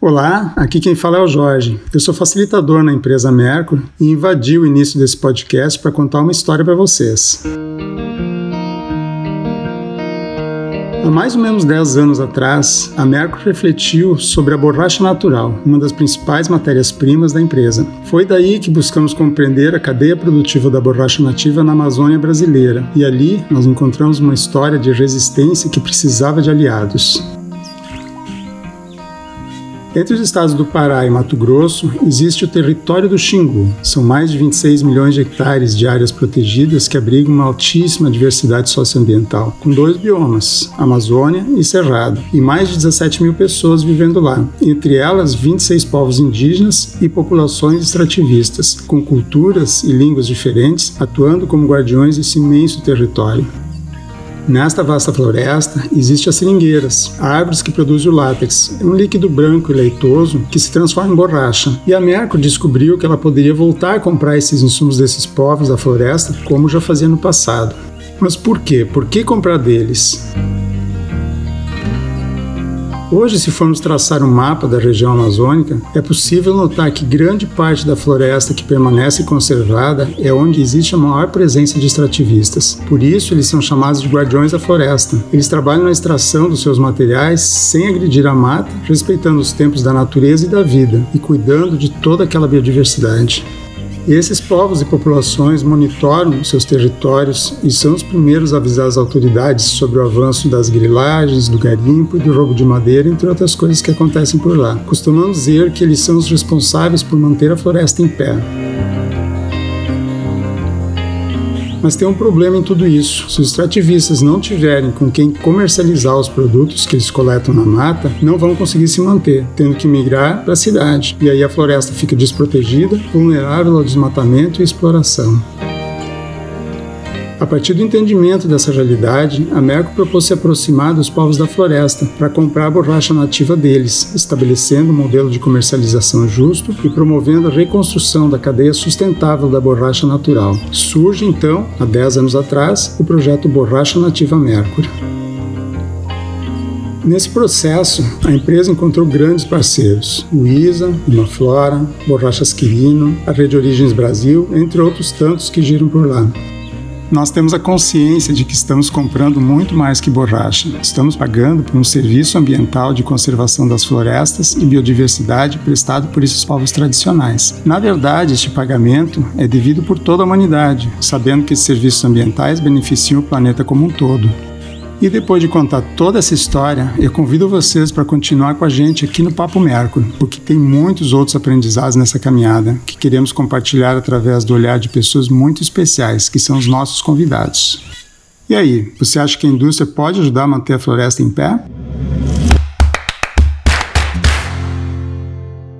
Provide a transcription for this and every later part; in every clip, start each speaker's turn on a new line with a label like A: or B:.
A: Olá, aqui quem fala é o Jorge. Eu sou facilitador na empresa Mercury e invadi o início desse podcast para contar uma história para vocês. Há mais ou menos 10 anos atrás, a Mercury refletiu sobre a borracha natural, uma das principais matérias-primas da empresa. Foi daí que buscamos compreender a cadeia produtiva da borracha nativa na Amazônia brasileira, e ali nós encontramos uma história de resistência que precisava de aliados. Entre os estados do Pará e Mato Grosso, existe o território do Xingu. São mais de 26 milhões de hectares de áreas protegidas que abrigam uma altíssima diversidade socioambiental, com dois biomas, Amazônia e Cerrado, e mais de 17 mil pessoas vivendo lá, entre elas 26 povos indígenas e populações extrativistas, com culturas e línguas diferentes, atuando como guardiões desse imenso território. Nesta vasta floresta existem as seringueiras, árvores que produzem o látex, um líquido branco e leitoso que se transforma em borracha. E a Mercury descobriu que ela poderia voltar a comprar esses insumos desses povos da floresta, como já fazia no passado. Mas por quê? Por que comprar deles? Hoje, se formos traçar um mapa da região amazônica, é possível notar que grande parte da floresta que permanece conservada é onde existe a maior presença de extrativistas. Por isso, eles são chamados de guardiões da floresta. Eles trabalham na extração dos seus materiais sem agredir a mata, respeitando os tempos da natureza e da vida e cuidando de toda aquela biodiversidade. E esses povos e populações monitoram seus territórios e são os primeiros a avisar as autoridades sobre o avanço das grilagens, do garimpo e do roubo de madeira, entre outras coisas que acontecem por lá. Costumamos dizer que eles são os responsáveis por manter a floresta em pé. Mas tem um problema em tudo isso. Se os extrativistas não tiverem com quem comercializar os produtos que eles coletam na mata, não vão conseguir se manter, tendo que migrar para a cidade. E aí a floresta fica desprotegida, vulnerável ao desmatamento e exploração. A partir do entendimento dessa realidade, a Merco propôs se aproximar dos povos da floresta para comprar a borracha nativa deles, estabelecendo um modelo de comercialização justo e promovendo a reconstrução da cadeia sustentável da borracha natural. Surge então, há 10 anos atrás, o projeto Borracha Nativa Mercury. Nesse processo, a empresa encontrou grandes parceiros: o ISA, Imaflora, Borrachas Quirino, a Rede Origens Brasil, entre outros tantos que giram por lá nós temos a consciência de que estamos comprando muito mais que borracha. Estamos pagando por um serviço ambiental de conservação das florestas e biodiversidade prestado por esses povos tradicionais. Na verdade, este pagamento é devido por toda a humanidade, sabendo que esses serviços ambientais beneficiam o planeta como um todo. E depois de contar toda essa história, eu convido vocês para continuar com a gente aqui no Papo Mercury, porque tem muitos outros aprendizados nessa caminhada que queremos compartilhar através do olhar de pessoas muito especiais, que são os nossos convidados. E aí, você acha que a indústria pode ajudar a manter a floresta em pé?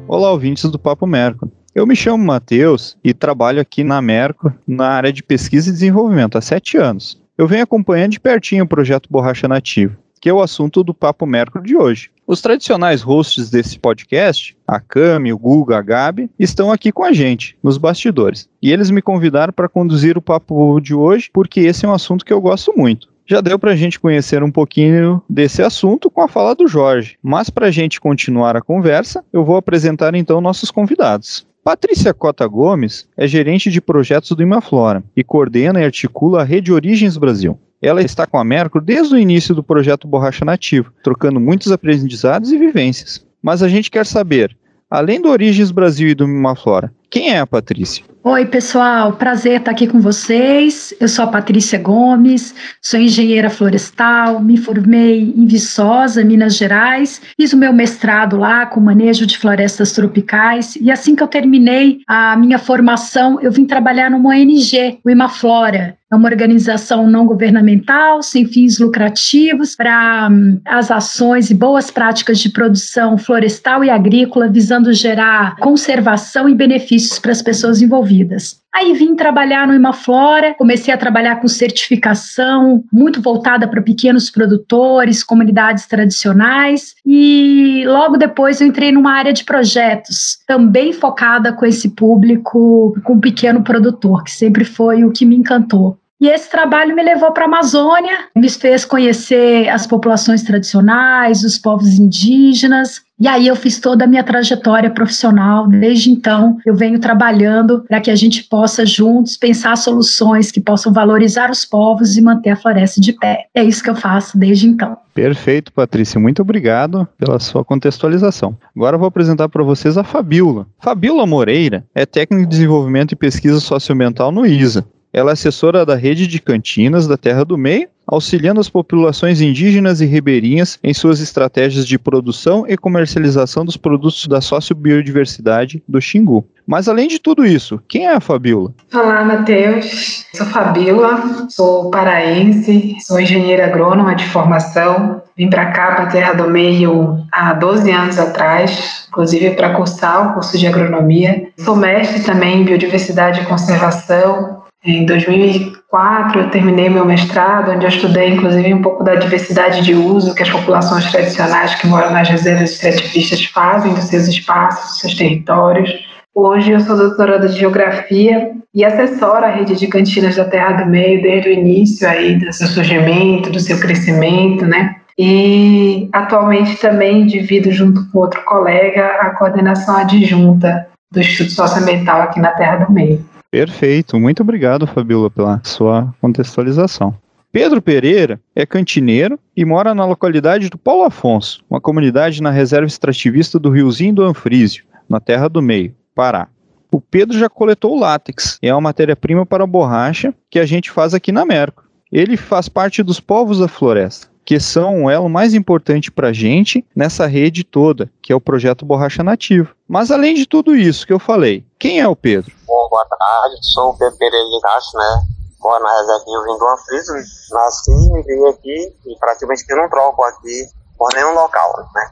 B: Olá, ouvintes do Papo Mercury. Eu me chamo Matheus e trabalho aqui na Merco na área de pesquisa e desenvolvimento há sete anos. Eu venho acompanhando de pertinho o projeto Borracha Nativo, que é o assunto do Papo Mercury de hoje. Os tradicionais hosts desse podcast, a Cami, o Guga, a Gabi, estão aqui com a gente, nos bastidores. E eles me convidaram para conduzir o papo de hoje, porque esse é um assunto que eu gosto muito. Já deu para a gente conhecer um pouquinho desse assunto com a fala do Jorge. Mas para a gente continuar a conversa, eu vou apresentar então nossos convidados. Patrícia Cota Gomes é gerente de projetos do Imaflora e coordena e articula a Rede Origens Brasil. Ela está com a Mercury desde o início do projeto Borracha Nativo, trocando muitos aprendizados e vivências. Mas a gente quer saber, além do Origens Brasil e do Imaflora, quem é a Patrícia?
C: Oi, pessoal, prazer estar aqui com vocês. Eu sou a Patrícia Gomes, sou engenheira florestal, me formei em Viçosa, Minas Gerais, fiz o meu mestrado lá com manejo de florestas tropicais e assim que eu terminei a minha formação, eu vim trabalhar numa ONG, o Imaflora. É uma organização não governamental, sem fins lucrativos, para um, as ações e boas práticas de produção florestal e agrícola, visando gerar conservação e benefícios para as pessoas envolvidas. Aí vim trabalhar no Imaflora, comecei a trabalhar com certificação, muito voltada para pequenos produtores, comunidades tradicionais, e logo depois eu entrei numa área de projetos, também focada com esse público, com o pequeno produtor, que sempre foi o que me encantou. E esse trabalho me levou para a Amazônia, me fez conhecer as populações tradicionais, os povos indígenas, e aí eu fiz toda a minha trajetória profissional. Desde então, eu venho trabalhando para que a gente possa juntos pensar soluções que possam valorizar os povos e manter a floresta de pé. É isso que eu faço desde então.
B: Perfeito, Patrícia. Muito obrigado pela sua contextualização. Agora eu vou apresentar para vocês a Fabiola. Fabiola Moreira é técnica de desenvolvimento e pesquisa socioambiental no ISA. Ela é assessora da rede de cantinas da Terra do Meio, auxiliando as populações indígenas e ribeirinhas em suas estratégias de produção e comercialização dos produtos da sociobiodiversidade do Xingu. Mas além de tudo isso, quem é a Fabiola?
D: Olá, Matheus. Sou Fabiola, sou paraense, sou engenheira agrônoma de formação. Vim para cá, para a Terra do Meio, há 12 anos atrás, inclusive para cursar o curso de agronomia. Sou mestre também em biodiversidade e conservação, em 2004, eu terminei meu mestrado, onde eu estudei, inclusive, um pouco da diversidade de uso que as populações tradicionais que moram nas reservas extrativistas fazem dos seus espaços, dos seus territórios. Hoje eu sou doutoranda de Geografia e assessora a rede de cantinas da Terra do Meio desde o início aí do seu surgimento, do seu crescimento, né? E atualmente também divido junto com outro colega a coordenação adjunta do Instituto Socioambiental aqui na Terra do Meio.
B: Perfeito, muito obrigado, Fabiola, pela sua contextualização. Pedro Pereira é cantineiro e mora na localidade do Paulo Afonso, uma comunidade na reserva extrativista do Riozinho do Anfrísio, na Terra do Meio, Pará. O Pedro já coletou látex, é uma matéria-prima para borracha que a gente faz aqui na Merco. Ele faz parte dos povos da floresta, que são o elo mais importante para a gente nessa rede toda, que é o projeto Borracha Nativa. Mas além de tudo isso que eu falei, quem é o Pedro?
E: Bom, boa tarde, sou o Pedro Pereira de Castro, né? Moro na reserva de Rio do Anfriso, nasci e vim aqui e praticamente não troco aqui por nenhum local, né?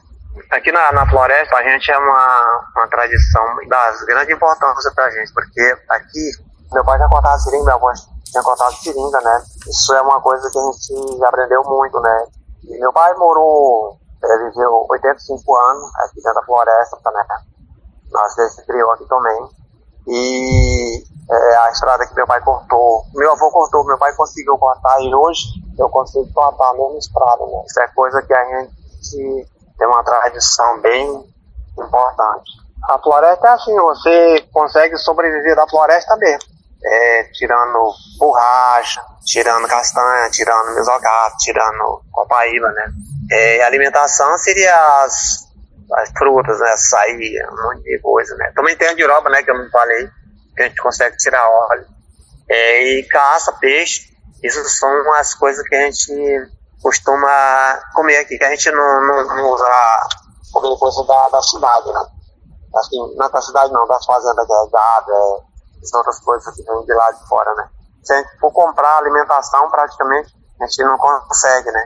E: Aqui na, na floresta a gente é uma, uma tradição das grande importância pra gente, porque aqui meu pai já cortava seringa, meu avô tinha cortado seringa, né? Isso é uma coisa que a gente aprendeu muito, né? E meu pai morou, é, viveu 85 anos aqui dentro da floresta, né? Nasceu se criou aqui também. E é, a estrada que meu pai cortou, meu avô cortou, meu pai conseguiu cortar e hoje eu consigo cortar a mesma estrada, né? Isso é coisa que a gente tem uma tradição bem importante. A floresta é assim, você consegue sobreviver da floresta mesmo é, tirando borracha, tirando castanha, tirando mesogato, tirando copaíba, né? É, alimentação seria as, as frutas, né? Açaí, um monte de coisa, né? Também tem a diroba, né? Que eu não falei, que a gente consegue tirar óleo. É, e caça, peixe, isso são as coisas que a gente costuma comer aqui, que a gente não, não, não usa comer coisa da, da cidade, né? Assim, não é da cidade não, das fazendas, que é gado, é as outras coisas que vêm de lá de fora, né? Se a gente for comprar alimentação, praticamente a gente não consegue, né?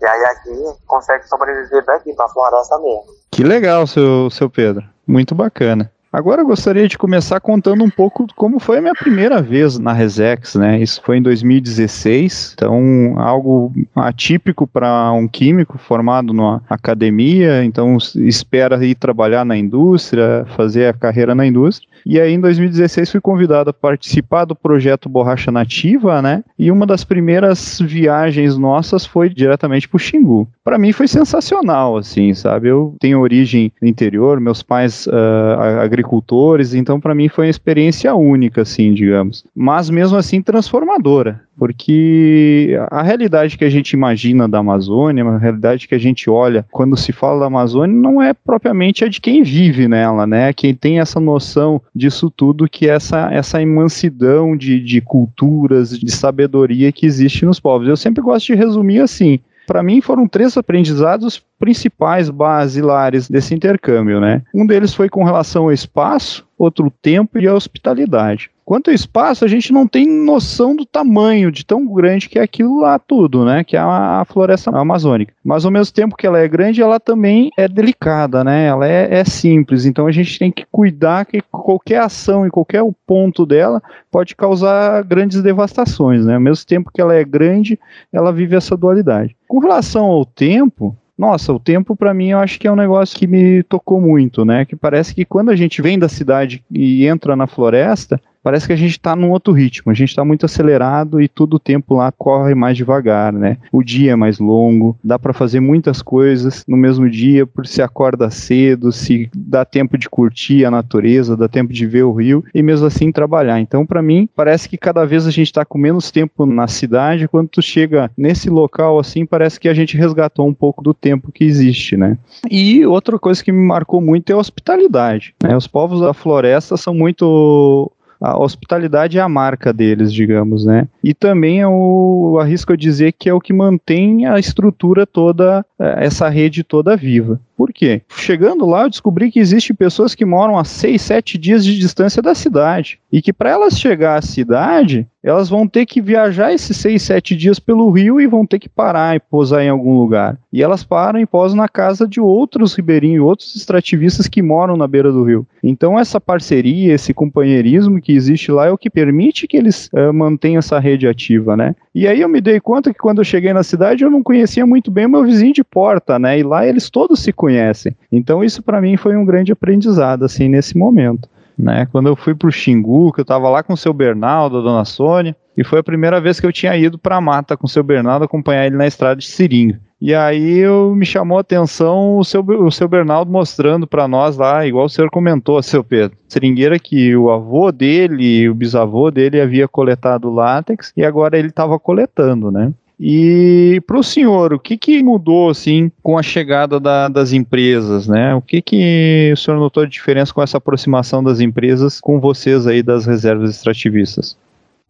E: E aí aqui consegue sobreviver daqui para a floresta mesmo.
B: Que legal, seu, seu Pedro. Muito bacana. Agora eu gostaria de começar contando um pouco como foi a minha primeira vez na Resex, né? Isso foi em 2016, então algo atípico para um químico formado na academia, então espera ir trabalhar na indústria, fazer a carreira na indústria. E aí, em 2016, fui convidado a participar do projeto Borracha Nativa, né? E uma das primeiras viagens nossas foi diretamente para o Xingu. Para mim foi sensacional, assim, sabe? Eu tenho origem no interior, meus pais uh, agricultores, então para mim foi uma experiência única, assim, digamos. Mas mesmo assim transformadora, porque a realidade que a gente imagina da Amazônia, a realidade que a gente olha quando se fala da Amazônia, não é propriamente a de quem vive nela, né? Quem tem essa noção disso tudo, que é essa, essa imansidão de, de culturas, de sabedoria que existe nos povos. Eu sempre gosto de resumir assim. Para mim foram três aprendizados principais basilares desse intercâmbio, né? Um deles foi com relação ao espaço, outro tempo e a hospitalidade. Quanto ao espaço, a gente não tem noção do tamanho de tão grande que é aquilo lá tudo, né? Que é a, floresta amazônica. Mas ao mesmo tempo que ela é grande, ela também é delicada, né? Ela é, é simples. Então a gente tem que cuidar que qualquer ação em qualquer ponto dela pode causar grandes devastações, né? Ao mesmo tempo que ela é grande, ela vive essa dualidade. Com relação ao tempo, nossa, o tempo para mim eu acho que é um negócio que me tocou muito, né? Que parece que quando a gente vem da cidade e entra na floresta, parece que a gente está num outro ritmo, a gente está muito acelerado e todo o tempo lá corre mais devagar, né? O dia é mais longo, dá para fazer muitas coisas no mesmo dia, por se acorda cedo, se dá tempo de curtir a natureza, dá tempo de ver o rio e mesmo assim trabalhar. Então, para mim, parece que cada vez a gente está com menos tempo na cidade, quando tu chega nesse local assim, parece que a gente resgatou um pouco do tempo que existe, né? E outra coisa que me marcou muito é a hospitalidade. Né? Os povos da floresta são muito a hospitalidade é a marca deles, digamos, né? E também o arrisco a dizer que é o que mantém a estrutura toda, é, essa rede toda viva. Por quê? Chegando lá, eu descobri que existem pessoas que moram a 6, 7 dias de distância da cidade. E que para elas chegar à cidade, elas vão ter que viajar esses 6, 7 dias pelo rio e vão ter que parar e pousar em algum lugar. E elas param e pousam na casa de outros ribeirinhos, outros extrativistas que moram na beira do rio. Então, essa parceria, esse companheirismo que existe lá é o que permite que eles uh, mantenham essa rede ativa, né? E aí eu me dei conta que quando eu cheguei na cidade eu não conhecia muito bem meu vizinho de porta, né? E lá eles todos se conhecem. Então isso para mim foi um grande aprendizado assim nesse momento. Né? Quando eu fui para o Xingu, que eu estava lá com o seu Bernardo, a dona Sônia, e foi a primeira vez que eu tinha ido para a mata com o seu Bernardo acompanhar ele na estrada de seringa. E aí eu, me chamou a atenção o seu, o seu Bernardo mostrando para nós lá, igual o senhor comentou, seu Pedro, seringueira que o avô dele, o bisavô dele havia coletado látex e agora ele estava coletando, né? E para o senhor, o que, que mudou assim com a chegada da, das empresas, né? O que, que o senhor notou de diferença com essa aproximação das empresas com vocês aí das reservas extrativistas?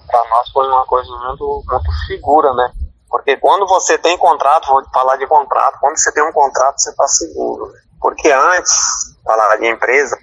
E: Para nós foi uma coisa muito, muito segura, né? Porque quando você tem contrato, vou falar de contrato, quando você tem um contrato, você está seguro. Né? Porque antes, falar de empresa,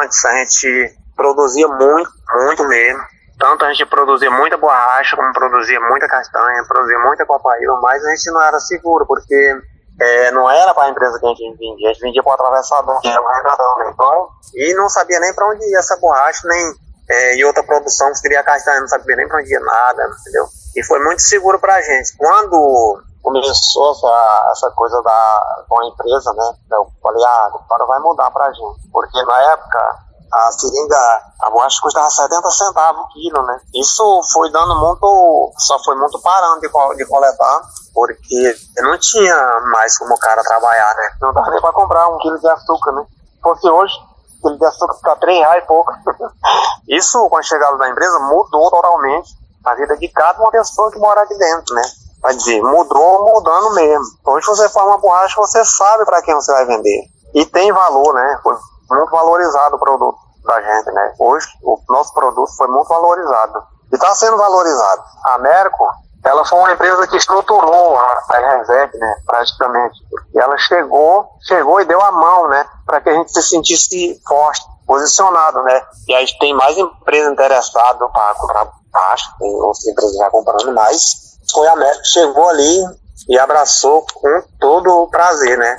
E: antes a gente produzia muito, muito mesmo tanto a gente produzia muita borracha, como produzia muita castanha, produzia muita copaíba, mas a gente não era seguro, porque é, não era para a empresa que a gente vendia, a gente vendia para o atravessador, que era o né? Então, e não sabia nem para onde ia essa borracha, nem é, e outra produção que seria castanha, não sabia nem para onde ia nada, entendeu? E foi muito seguro para a gente. Quando começou essa, essa coisa da, com a empresa, né? Eu falei, ah, agora vai mudar para a gente. Porque na época, a seringa, a borracha custava 70 centavos o quilo, né? Isso foi dando muito, só foi muito parando de, de coletar, porque não tinha mais como o cara trabalhar, né? Não dava nem para comprar um quilo de açúcar, né? Se fosse hoje, o quilo de açúcar fica 3 reais e pouco. Isso, com a chegada da empresa, mudou totalmente a vida de cada uma pessoa que mora aqui dentro, né? Vai dizer, mudou mudando mesmo. Hoje você faz uma borracha, você sabe para quem você vai vender. E tem valor, né? Foi muito valorizado o produto da gente, né? Hoje, o nosso produto foi muito valorizado. E está sendo valorizado. A Merco, ela foi uma empresa que estruturou a, a Reserve, né? Praticamente. E ela chegou, chegou e deu a mão, né? Para que a gente se sentisse forte, posicionado, né? E a gente tem mais empresas interessadas para comprar baixo, tem outras empresas já comprando mais. Foi a Merco que chegou ali e abraçou com todo o prazer, né?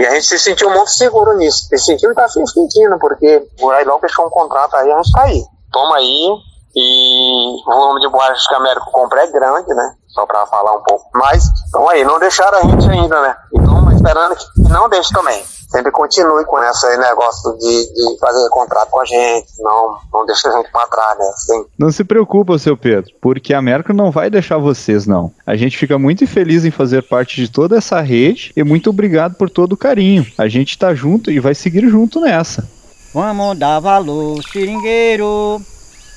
E: E a gente se sentiu muito seguro nisso. Se sentiu e tá se sentindo, porque o Railão fechou um contrato aí, a gente tá aí. Toma aí, e o volume de borrachas que a América compra é grande, né? Só para falar um pouco. Mas, então aí, não deixaram a gente ainda, né? Então, esperando que não deixe também sempre continue com esse negócio de, de fazer contrato com a gente, não, não deixa a gente para trás, né? Sim.
B: Não se preocupa, seu Pedro, porque a Merco não vai deixar vocês, não. A gente fica muito feliz em fazer parte de toda essa rede e muito obrigado por todo o carinho. A gente tá junto e vai seguir junto nessa.
F: Vamos dar valor, seringueiro,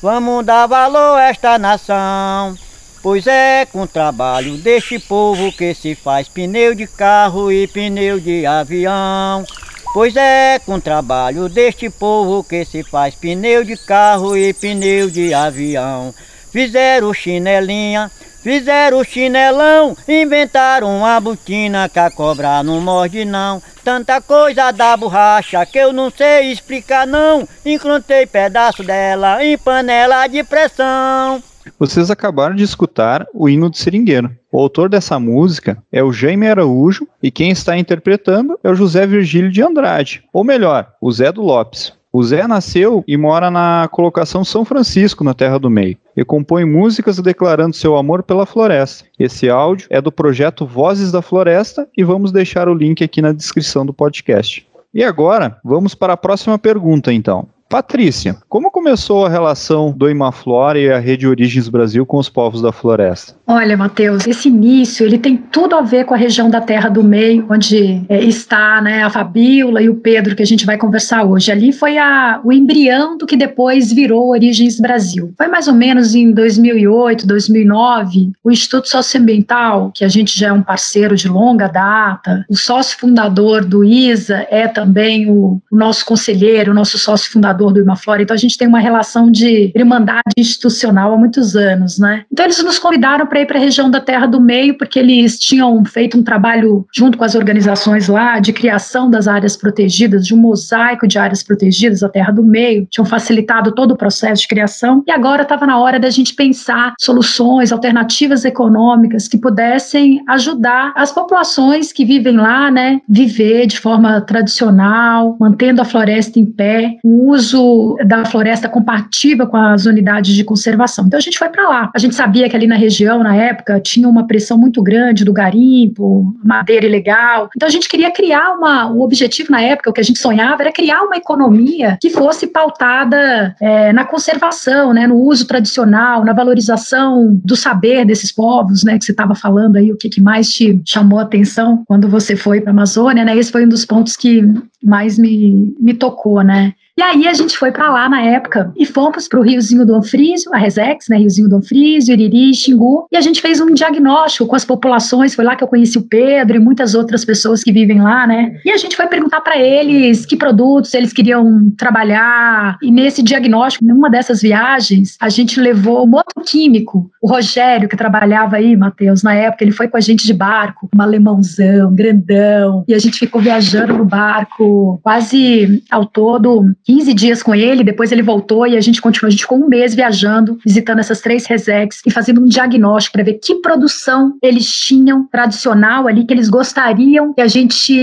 F: vamos dar valor a esta nação. Pois é com o trabalho deste povo que se faz pneu de carro e pneu de avião. Pois é com o trabalho deste povo que se faz pneu de carro e pneu de avião. Fizeram chinelinha, fizeram chinelão, inventaram uma botina que a cobra não morde não. Tanta coisa da borracha que eu não sei explicar não. Encontrei pedaço dela em panela de pressão.
B: Vocês acabaram de escutar o hino do seringueiro. O autor dessa música é o Jaime Araújo e quem está interpretando é o José Virgílio de Andrade, ou melhor, o Zé do Lopes. O Zé nasceu e mora na colocação São Francisco, na Terra do Meio, e compõe músicas declarando seu amor pela floresta. Esse áudio é do projeto Vozes da Floresta e vamos deixar o link aqui na descrição do podcast. E agora, vamos para a próxima pergunta então. Patrícia, como começou a relação do Imaflora e a Rede Origens Brasil com os povos da floresta?
C: Olha, Matheus, esse início ele tem tudo a ver com a região da Terra do Meio, onde é, está né, a Fabíola e o Pedro, que a gente vai conversar hoje. Ali foi a, o embrião do que depois virou Origens Brasil. Foi mais ou menos em 2008, 2009, o Instituto Socioambiental, que a gente já é um parceiro de longa data, o sócio fundador do ISA é também o, o nosso conselheiro, o nosso sócio fundador fundador do Imaflora, então a gente tem uma relação de irmandade institucional há muitos anos, né? Então eles nos convidaram para ir para a região da Terra do Meio, porque eles tinham feito um trabalho junto com as organizações lá de criação das áreas protegidas, de um mosaico de áreas protegidas, a Terra do Meio, tinham facilitado todo o processo de criação, e agora estava na hora da gente pensar soluções, alternativas econômicas que pudessem ajudar as populações que vivem lá, né, viver de forma tradicional, mantendo a floresta em pé, o uso uso da floresta compatível com as unidades de conservação. Então a gente foi para lá. A gente sabia que ali na região, na época, tinha uma pressão muito grande do garimpo, madeira ilegal. Então a gente queria criar uma. O objetivo na época, o que a gente sonhava, era criar uma economia que fosse pautada é, na conservação, né, no uso tradicional, na valorização do saber desses povos, né, que você estava falando aí, o que, que mais te chamou a atenção quando você foi para a Amazônia, né? Esse foi um dos pontos que mais me, me tocou, né? E aí a gente foi para lá na época e fomos para o Riozinho do Anfrísio, a Resex, né, Riozinho do Anfrísio, Iriri, Xingu, e a gente fez um diagnóstico com as populações, foi lá que eu conheci o Pedro e muitas outras pessoas que vivem lá, né? E a gente foi perguntar para eles que produtos eles queriam trabalhar, e nesse diagnóstico, numa dessas viagens, a gente levou um outro químico, o Rogério, que trabalhava aí, Matheus, na época, ele foi com a gente de barco, um alemãozão, grandão, e a gente ficou viajando no barco quase ao todo 15 dias com ele, depois ele voltou e a gente continuou, a gente ficou um mês viajando, visitando essas três resex e fazendo um diagnóstico para ver que produção eles tinham tradicional ali, que eles gostariam que a gente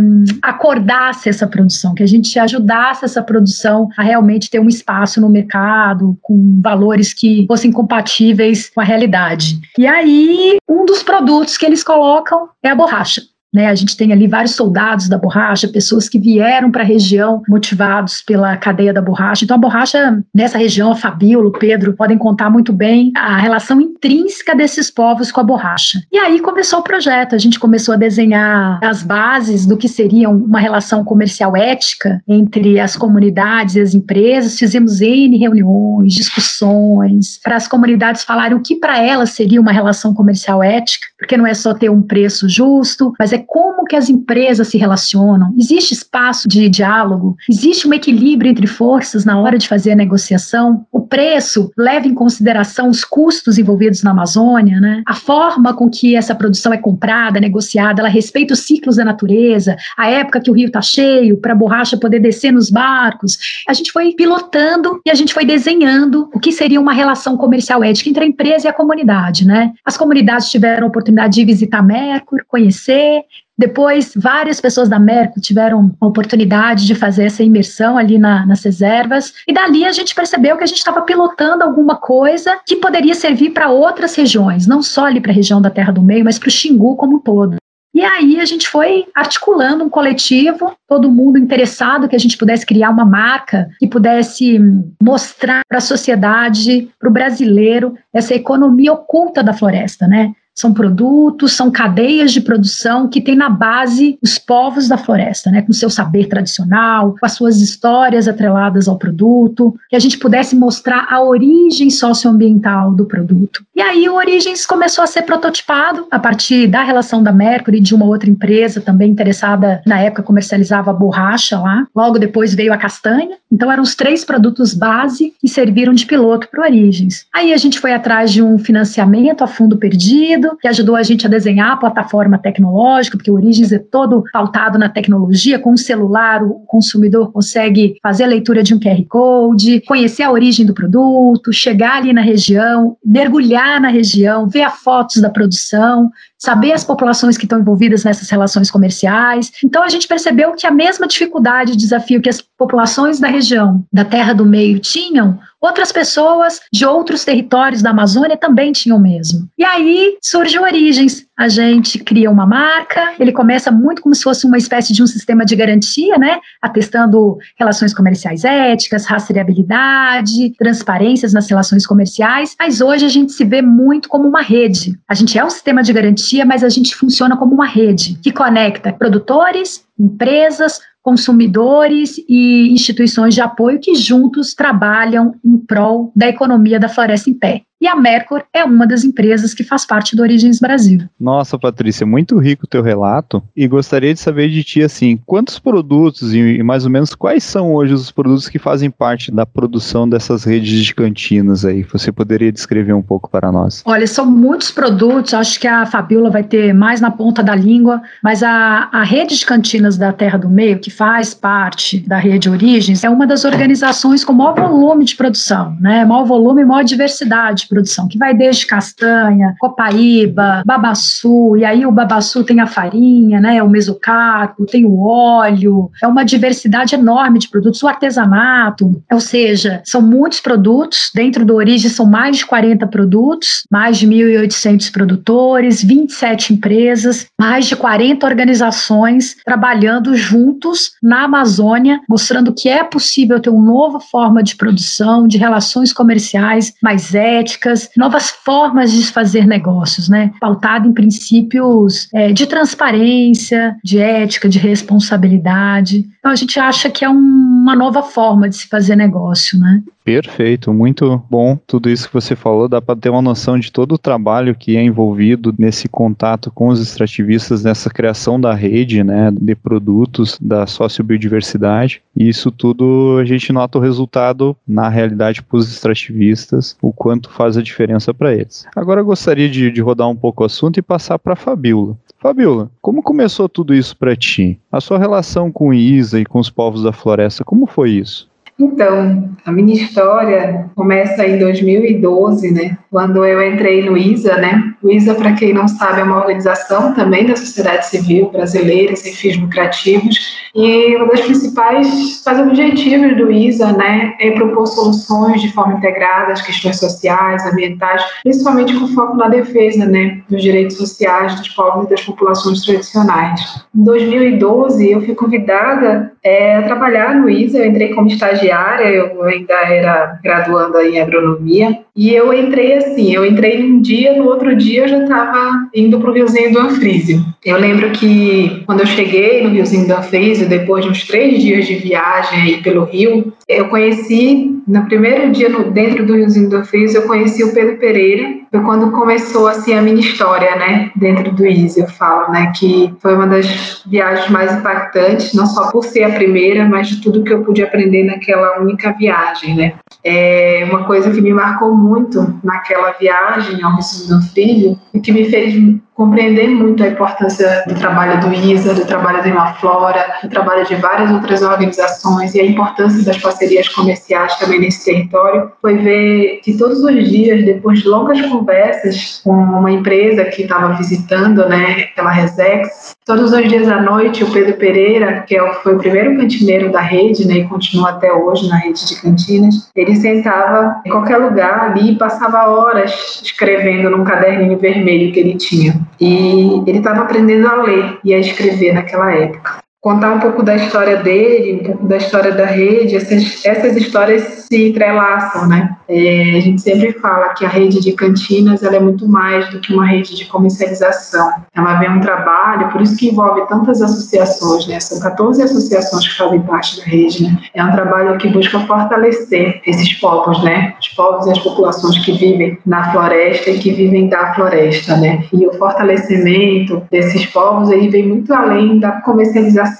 C: hum, acordasse essa produção, que a gente ajudasse essa produção a realmente ter um espaço no mercado, com valores que fossem compatíveis com a realidade. E aí, um dos produtos que eles colocam é a borracha. Né? A gente tem ali vários soldados da borracha, pessoas que vieram para a região motivados pela cadeia da borracha. Então, a borracha, nessa região, a Fabíola, o Pedro, podem contar muito bem a relação intrínseca desses povos com a borracha. E aí começou o projeto, a gente começou a desenhar as bases do que seria uma relação comercial ética entre as comunidades e as empresas. Fizemos N reuniões, discussões, para as comunidades falarem o que para elas seria uma relação comercial ética, porque não é só ter um preço justo, mas é como que as empresas se relacionam. Existe espaço de diálogo? Existe um equilíbrio entre forças na hora de fazer a negociação? O preço leva em consideração os custos envolvidos na Amazônia, né? A forma com que essa produção é comprada, negociada, ela respeita os ciclos da natureza, a época que o rio está cheio, para a borracha poder descer nos barcos. A gente foi pilotando e a gente foi desenhando o que seria uma relação comercial ética entre a empresa e a comunidade, né? As comunidades tiveram a oportunidade de visitar Mercur, conhecer, depois, várias pessoas da Merco tiveram a oportunidade de fazer essa imersão ali na, nas reservas, e dali a gente percebeu que a gente estava pilotando alguma coisa que poderia servir para outras regiões, não só ali para a região da Terra do Meio, mas para o Xingu como um todo. E aí a gente foi articulando um coletivo, todo mundo interessado que a gente pudesse criar uma marca que pudesse mostrar para a sociedade, para o brasileiro, essa economia oculta da floresta, né? São produtos, são cadeias de produção que têm na base os povos da floresta, né, com seu saber tradicional, com as suas histórias atreladas ao produto, que a gente pudesse mostrar a origem socioambiental do produto. E aí o Origens começou a ser prototipado a partir da relação da Mercury de uma outra empresa também interessada, na época comercializava borracha lá. Logo depois veio a castanha. Então eram os três produtos base que serviram de piloto para o Origens. Aí a gente foi atrás de um financiamento a fundo perdido que ajudou a gente a desenhar a plataforma tecnológica, porque o Origins é todo pautado na tecnologia. Com o celular, o consumidor consegue fazer a leitura de um QR Code, conhecer a origem do produto, chegar ali na região, mergulhar na região, ver as fotos da produção, saber as populações que estão envolvidas nessas relações comerciais. Então a gente percebeu que a mesma dificuldade e desafio que as populações da região da Terra do Meio tinham, outras pessoas de outros territórios da Amazônia também tinham mesmo. E aí surge Origens, a gente cria uma marca, ele começa muito como se fosse uma espécie de um sistema de garantia, né? Atestando relações comerciais éticas, rastreabilidade, transparências nas relações comerciais, mas hoje a gente se vê muito como uma rede. A gente é um sistema de garantia, mas a gente funciona como uma rede que conecta produtores, empresas, consumidores e instituições de apoio que juntos trabalham em prol da economia da floresta em pé. E a Mercor é uma das empresas que faz parte do Origens Brasil.
B: Nossa, Patrícia, muito rico o teu relato e gostaria de saber de ti assim, quantos produtos e, mais ou menos quais são hoje os produtos que fazem parte da produção dessas redes de cantinas aí? Você poderia descrever um pouco para nós?
C: Olha, são muitos produtos, acho que a Fabiola vai ter mais na ponta da língua, mas a, a rede de cantinas da Terra do Meio, que faz parte da rede Origens, é uma das organizações com maior volume de produção, né? Maior volume maior diversidade produção, que vai desde castanha, copaíba, babaçu, e aí o babaçu tem a farinha, né, o mesocarpo, tem o óleo, é uma diversidade enorme de produtos, o artesanato, ou seja, são muitos produtos, dentro do Origem são mais de 40 produtos, mais de 1.800 produtores, 27 empresas, mais de 40 organizações trabalhando juntos na Amazônia, mostrando que é possível ter uma nova forma de produção, de relações comerciais mais éticas, novas formas de fazer negócios, né? Pautado em princípios é, de transparência, de ética, de responsabilidade. Então a gente acha que é um, uma nova forma de se fazer negócio, né?
B: Perfeito, muito bom tudo isso que você falou. Dá para ter uma noção de todo o trabalho que é envolvido nesse contato com os extrativistas, nessa criação da rede né, de produtos da sociobiodiversidade. E isso tudo a gente nota o resultado na realidade para os extrativistas, o quanto faz a diferença para eles. Agora eu gostaria de, de rodar um pouco o assunto e passar para a Fabiola. Fabiola, como começou tudo isso para ti? A sua relação com Isa e com os povos da floresta, como foi isso?
D: Então, a minha história começa em 2012, né? Quando eu entrei no ISA, né? O ISA, para quem não sabe, é uma organização também da sociedade civil brasileira, sem fins lucrativos, e um dos principais objetivos do ISA, né, é propor soluções de forma integrada às questões sociais, ambientais, principalmente com foco na defesa, né, dos direitos sociais dos povos e das populações tradicionais. Em 2012, eu fui convidada é, trabalhar no ISA, eu entrei como estagiária, eu ainda era graduanda em agronomia, e eu entrei assim, eu entrei num dia, no outro dia eu já estava indo para o Riozinho do Anfrísio. Eu lembro que quando eu cheguei no Riozinho do Anfrísio, depois de uns três dias de viagem pelo Rio, eu conheci, no primeiro dia no, dentro do Riozinho do Ofício, eu conheci o Pedro Pereira, foi quando começou assim a minha história, né, dentro do ISE, eu falo, né, que foi uma das viagens mais impactantes, não só por ser a primeira, mas de tudo que eu pude aprender naquela única viagem, né. É uma coisa que me marcou muito naquela viagem ao Riozinho do Ofício e que me fez compreender muito a importância do trabalho do ISA, do trabalho do Imaflora, do trabalho de várias outras organizações e a importância das parcerias comerciais também nesse território, foi ver que todos os dias, depois de longas conversas com uma empresa que estava visitando, né, aquela Resex, todos os dias à noite o Pedro Pereira, que é foi o primeiro cantineiro da rede, né, e continua até hoje na rede de cantinas, ele sentava em qualquer lugar ali e passava horas escrevendo num caderninho vermelho que ele tinha. E ele estava aprendendo a ler e a escrever naquela época contar um pouco da história dele, um pouco da história da rede, essas, essas histórias se entrelaçam, né? É, a gente sempre fala que a rede de cantinas ela é muito mais do que uma rede de comercialização. Ela vem um trabalho, por isso que envolve tantas associações, né? São 14 associações que fazem parte da rede, né? É um trabalho que busca fortalecer esses povos, né? Os povos e as populações que vivem na floresta e que vivem da floresta, né? E o fortalecimento desses povos, ele vem muito além da comercialização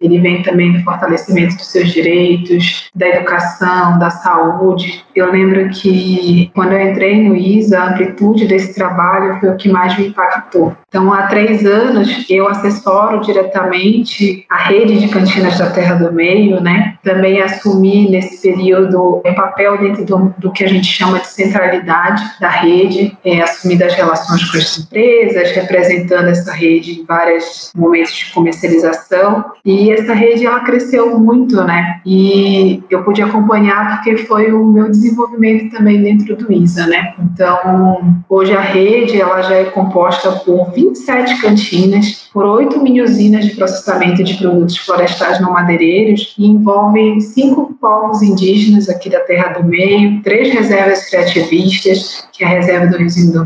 D: ele vem também do fortalecimento dos seus direitos, da educação, da saúde. Eu lembro que quando eu entrei no ISA, a amplitude desse trabalho foi o que mais me impactou. Então, há três anos, eu assessoro diretamente a rede de cantinas da Terra do Meio, né? Também assumi nesse período um papel dentro do, do que a gente chama de centralidade da rede, é, assumir das relações com as empresas, representando essa rede em vários momentos de comercialização formação e essa rede ela cresceu muito, né? E eu pude acompanhar porque foi o meu desenvolvimento também dentro do ISA, né? Então, hoje a rede ela já é composta por 27 cantinas, por oito mini usinas de processamento de produtos florestais não madeireiros e envolve cinco povos indígenas aqui da Terra do Meio, três reservas extrativistas, que é a reserva do Rio do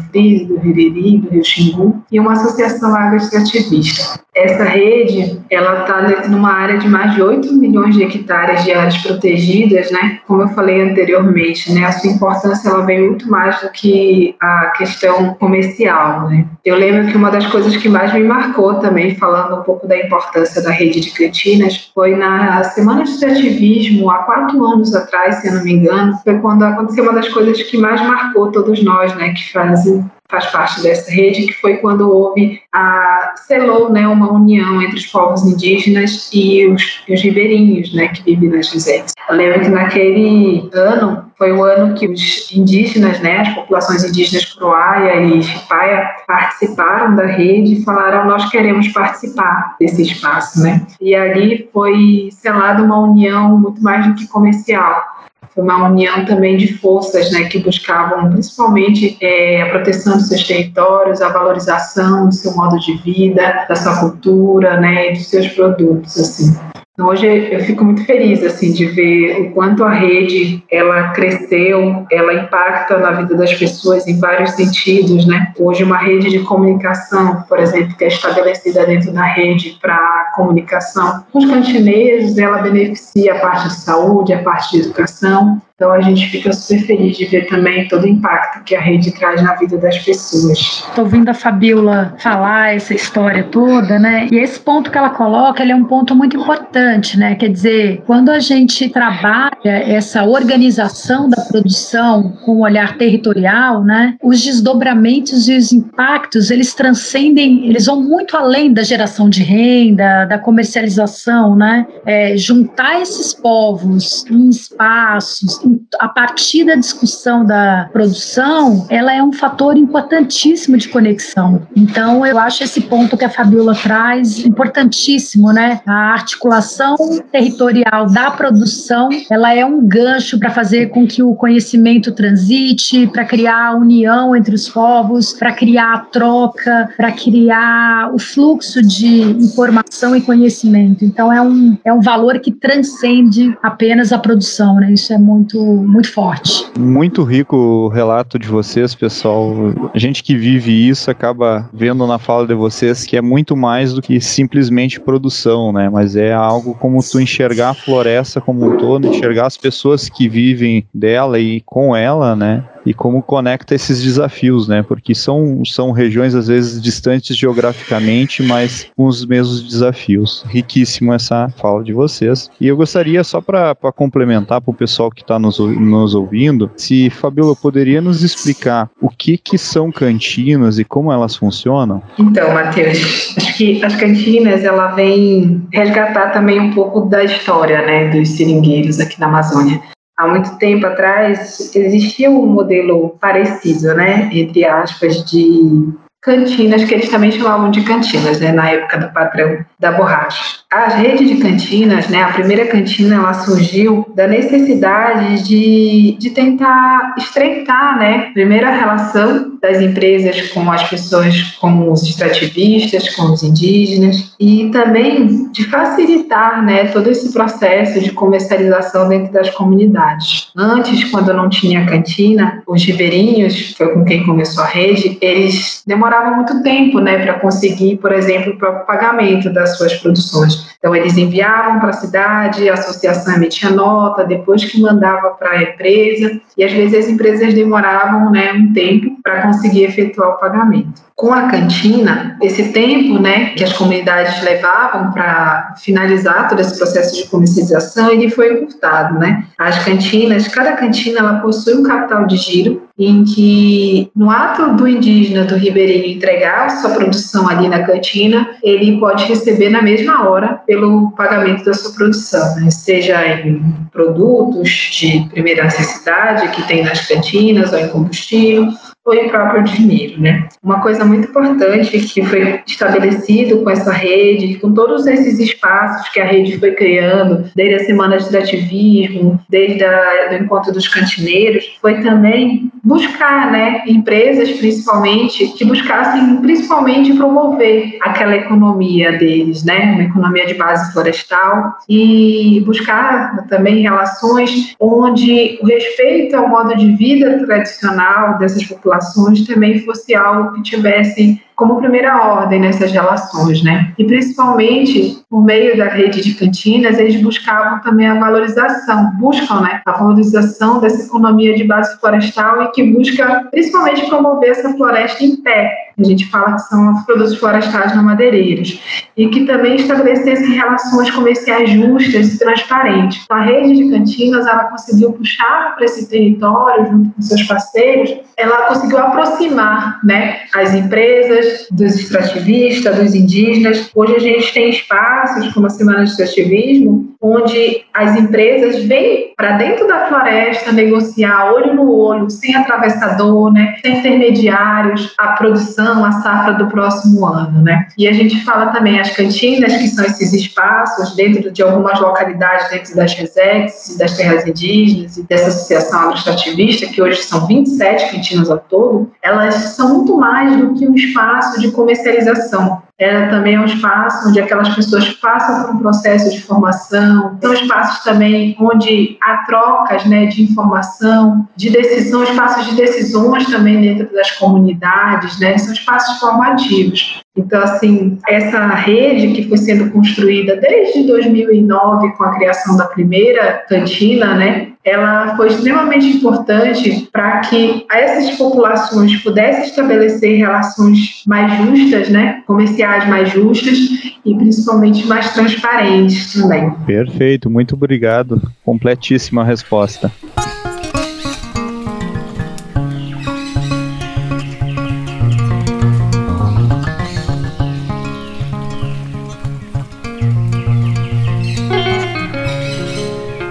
D: do Ririri, do Rio Xingu, e uma associação agroextrativista. Essa rede, ela está numa área de mais de 8 milhões de hectares de áreas protegidas, né? Como eu falei anteriormente, né? A sua importância, ela vem muito mais do que a questão comercial, né? Eu lembro que uma das coisas que mais me marcou também, falando um pouco da importância da rede de cantinas, foi na Semana de Ativismo, há quatro anos atrás, se eu não me engano, foi quando aconteceu uma das coisas que mais marcou todos nós, né? Que fazem faz parte dessa rede, que foi quando houve a selou, né, uma união entre os povos indígenas e os, os ribeirinhos, né, que vivem nas reservas. Eu lembro que naquele ano foi o ano que os indígenas, né, as populações indígenas Croaia e Chipaia participaram da rede e falaram nós queremos participar desse espaço, né? E ali foi selada uma união muito mais do que comercial uma união também de forças né, que buscavam principalmente é, a proteção dos seus territórios, a valorização do seu modo de vida, da sua cultura né, e dos seus produtos. Assim. Então, hoje eu fico muito feliz assim de ver o quanto a rede ela cresceu, ela impacta na vida das pessoas em vários sentidos, né? Hoje uma rede de comunicação, por exemplo, que é estabelecida dentro da rede para comunicação, os cantineiros, ela beneficia a parte de saúde, a parte de educação, então a gente fica super feliz de ver também todo o impacto que a rede traz na vida das pessoas.
C: Estou ouvindo a Fabiola falar essa história toda, né? E esse ponto que ela coloca, ele é um ponto muito importante, né? Quer dizer, quando a gente trabalha essa organização da produção com um olhar territorial, né? Os desdobramentos e os impactos, eles transcendem, eles vão muito além da geração de renda, da comercialização, né? É, juntar esses povos em espaços, a partir da discussão da produção, ela é um fator importantíssimo de conexão. Então, eu acho esse ponto que a Fabiola traz importantíssimo, né? A articulação territorial da produção, ela é um gancho para fazer com que o conhecimento transite, para criar a união entre os povos, para criar a troca, para criar o fluxo de informação e conhecimento. Então, é um, é um valor que transcende apenas a produção, né? Isso é muito muito, muito forte.
B: Muito rico o relato de vocês, pessoal. A gente que vive isso acaba vendo na fala de vocês que é muito mais do que simplesmente produção, né? Mas é algo como tu enxergar a floresta como um todo, enxergar as pessoas que vivem dela e com ela, né? E como conecta esses desafios, né? Porque são, são regiões às vezes distantes geograficamente, mas com os mesmos desafios. Riquíssimo essa fala de vocês. E eu gostaria só para complementar para o pessoal que está nos, nos ouvindo, se Fabiola poderia nos explicar o que que são cantinas e como elas funcionam?
D: Então, Matheus, acho que as cantinas ela vem resgatar também um pouco da história, né, dos seringueiros aqui na Amazônia há muito tempo atrás existia um modelo parecido, né, entre aspas, de cantinas, que eles também chamavam de cantinas, né, na época do patrão da borracha. A rede de cantinas, né, a primeira cantina, ela surgiu da necessidade de, de tentar estreitar, né, primeiro a relação das empresas com as pessoas, com os extrativistas, com os indígenas, e também de facilitar, né, todo esse processo de comercialização dentro das comunidades. Antes, quando não tinha cantina, os ribeirinhos, foi com quem começou a rede, eles demoravam muito tempo, né, para conseguir, por exemplo, o próprio pagamento das suas produções. Então, eles enviavam para a cidade, a associação emitia nota, depois que mandava para a empresa, e às vezes as empresas demoravam né, um tempo para conseguir efetuar o pagamento. Com a cantina, esse tempo né, que as comunidades levavam para finalizar todo esse processo de comercialização, ele foi encurtado. Né? As cantinas, cada cantina ela possui um capital de giro, em que no ato do indígena, do ribeirinho, entregar sua produção ali na cantina, ele pode receber na mesma hora pelo pagamento da sua produção, né? seja em produtos de primeira necessidade que tem nas cantinas ou em combustível, ou em próprio dinheiro, né? Uma coisa muito importante que foi estabelecido com essa rede, com todos esses espaços que a rede foi criando, desde a semana de ativismo, desde a, do encontro dos cantineiros, foi também buscar, né, empresas principalmente que buscassem principalmente promover aquela economia deles, né, uma economia de base florestal e buscar também relações onde o respeito ao modo de vida tradicional dessas populações também fosse algo que tivesse como primeira ordem nessas relações, né? E principalmente por meio da rede de cantinas, eles buscavam também a valorização, buscam, né, a valorização dessa economia de base florestal e que busca principalmente promover essa floresta em pé. A gente fala que são os produtos florestais não madeireiros e que também estabelecessem relações comerciais justas e transparentes. Então, a rede de cantinas, ela conseguiu puxar para esse território junto com seus parceiros, ela conseguiu aproximar, né, as empresas dos extrativistas, dos indígenas. Hoje a gente tem espaços como a Semana de Extrativismo, onde as empresas vêm para dentro da floresta negociar olho no olho, sem atravessador, né, sem intermediários, a produção, a safra do próximo ano. Né? E a gente fala também as cantinas, que são esses espaços dentro de algumas localidades, dentro das resex, das terras indígenas e dessa associação agroextrativista, que hoje são 27 cantinas ao todo, elas são muito mais do que um espaço de comercialização. Ela também é um espaço onde aquelas pessoas passam por um processo de formação. São espaços também onde há trocas né, de informação, de decisão, espaços de decisões também dentro das comunidades, né? São espaços formativos. Então, assim, essa rede que foi sendo construída desde 2009 com a criação da primeira cantina, né? Ela foi extremamente importante para que essas populações pudessem estabelecer relações mais justas, né, comerciais mais justas e principalmente mais transparentes também.
B: Perfeito, muito obrigado. Completíssima resposta.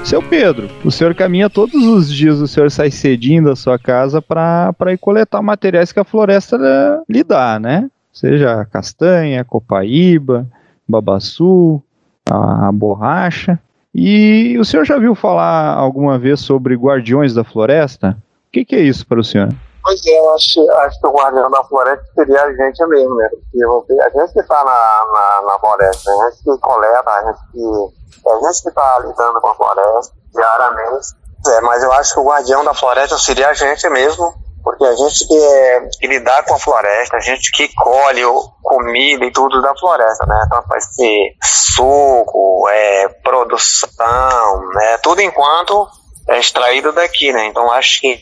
B: Seu Pedro, o senhor caminha todos os dias, o senhor sai cedinho da sua casa para ir coletar materiais que a floresta lhe dá, né? Seja castanha, copaíba, babaçu, a, a borracha. E o senhor já viu falar alguma vez sobre guardiões da floresta? O que, que é isso para o senhor?
E: Pois é, eu acho, acho que o guardião da floresta seria a gente mesmo, né? Porque a gente que está na, na, na, floresta, a gente que coleta, a gente que, a gente que está lidando com a floresta diariamente. É, mas eu acho que o guardião da floresta seria a gente mesmo, porque a gente que, é, que lidar com a floresta, a gente que colhe comida e tudo da floresta, né? Vai ser suco, é, produção, né? Tudo enquanto é extraído daqui, né? Então acho que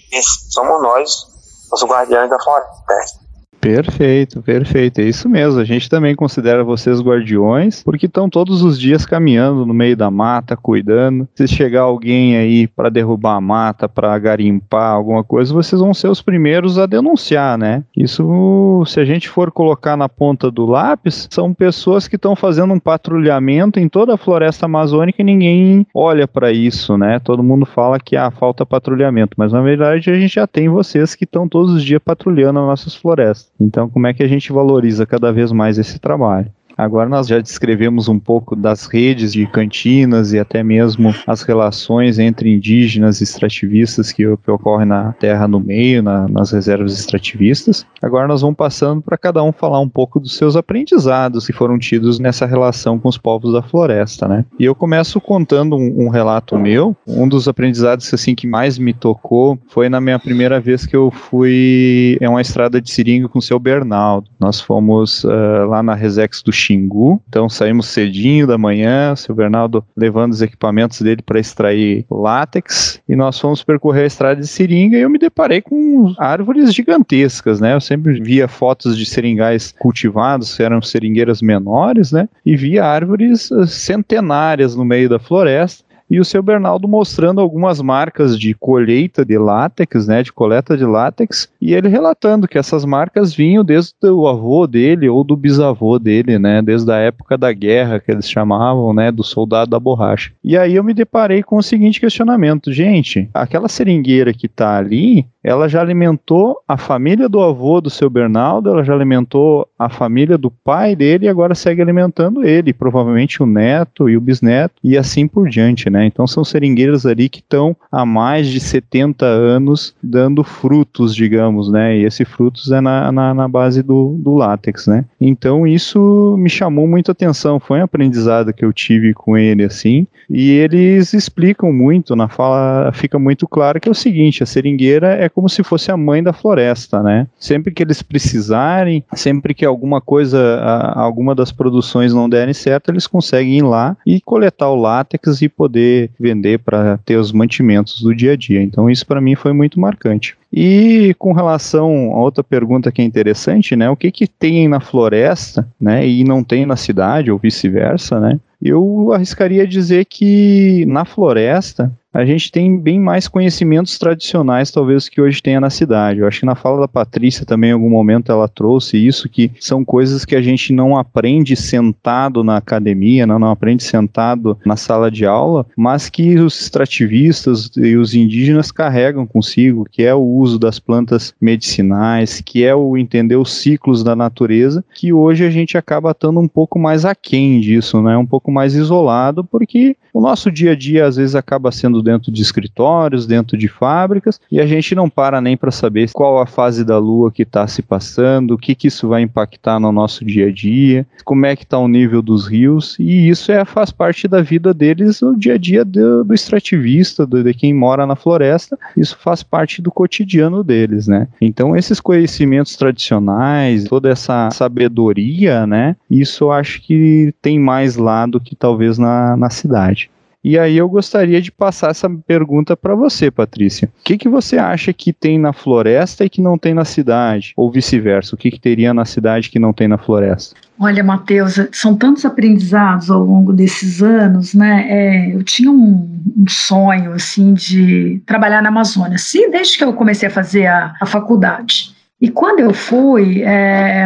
E: somos nós os guardiões da floresta.
B: Perfeito, perfeito. É isso mesmo. A gente também considera vocês guardiões, porque estão todos os dias caminhando no meio da mata, cuidando. Se chegar alguém aí para derrubar a mata, para garimpar alguma coisa, vocês vão ser os primeiros a denunciar, né? Isso, se a gente for colocar na ponta do lápis, são pessoas que estão fazendo um patrulhamento em toda a floresta amazônica e ninguém olha para isso, né? Todo mundo fala que há falta patrulhamento, mas na verdade a gente já tem vocês que estão todos os dias patrulhando as nossas florestas. Então, como é que a gente valoriza cada vez mais esse trabalho? Agora nós já descrevemos um pouco das redes de cantinas e até mesmo as relações entre indígenas e extrativistas que, que ocorrem na terra no meio, na, nas reservas extrativistas. Agora nós vamos passando para cada um falar um pouco dos seus aprendizados que foram tidos nessa relação com os povos da floresta, né? E eu começo contando um, um relato meu. Um dos aprendizados assim que mais me tocou foi na minha primeira vez que eu fui em uma estrada de seringa com o seu Bernardo. Nós fomos uh, lá na Resex do Xingu. Então saímos cedinho da manhã, o seu Bernardo levando os equipamentos dele para extrair látex e nós fomos percorrer a estrada de seringa e eu me deparei com árvores gigantescas, né? Eu sempre via fotos de seringais cultivados, eram seringueiras menores, né? E via árvores eh, centenárias no meio da floresta e o seu Bernardo mostrando algumas marcas de colheita de látex, né, de coleta de látex, e ele relatando que essas marcas vinham desde o avô dele ou do bisavô dele, né, desde a época da guerra que eles chamavam, né, do soldado da borracha. E aí eu me deparei com o seguinte questionamento, gente, aquela seringueira que está ali, ela já alimentou a família do avô do seu Bernardo, ela já alimentou a família do pai dele e agora segue alimentando ele, provavelmente o neto e o bisneto e assim por diante, né? Então são seringueiras ali que estão há mais de 70 anos dando frutos, digamos, né? E esse frutos é na, na, na base do, do látex, né? Então isso me chamou muito atenção, foi um aprendizado que eu tive com ele, assim, e eles explicam muito, na fala fica muito claro que é o seguinte, a seringueira é como se fosse a mãe da floresta, né? Sempre que eles precisarem, sempre que alguma coisa, alguma das produções não derem certo, eles conseguem ir lá e coletar o látex e poder vender para ter os mantimentos do dia a dia. Então isso para mim foi muito marcante. E com relação a outra pergunta que é interessante, né? O que que tem na floresta, né? E não tem na cidade ou vice-versa, né? Eu arriscaria dizer que na floresta a gente tem bem mais conhecimentos tradicionais, talvez, que hoje tenha na cidade. Eu acho que na fala da Patrícia também, em algum momento, ela trouxe isso, que são coisas que a gente não aprende sentado na academia, não, não aprende sentado na sala de aula, mas que os extrativistas e os indígenas carregam consigo, que é o uso das plantas medicinais, que é o entender os ciclos da natureza, que hoje a gente acaba estando um pouco mais aquém disso, né? um pouco mais isolado, porque o nosso dia a dia às vezes acaba sendo dentro de escritórios, dentro de fábricas, e a gente não para nem para saber qual a fase da lua que está se passando, o que, que isso vai impactar no nosso dia a dia, como é que está o nível dos rios, e isso é, faz parte da vida deles, o dia a dia do, do extrativista, do, de quem mora na floresta, isso faz parte do cotidiano deles, né? Então esses conhecimentos tradicionais, toda essa sabedoria, né? Isso eu acho que tem mais lá do que talvez na, na cidade. E aí eu gostaria de passar essa pergunta para você, Patrícia. O que, que você acha que tem na floresta e que não tem na cidade? Ou vice-versa, o que, que teria na cidade que não tem na floresta?
C: Olha, Matheus, são tantos aprendizados ao longo desses anos, né? É, eu tinha um, um, sonho, assim, de trabalhar na Amazônia, sim, desde que eu comecei a fazer a, a faculdade. E quando eu fui, é,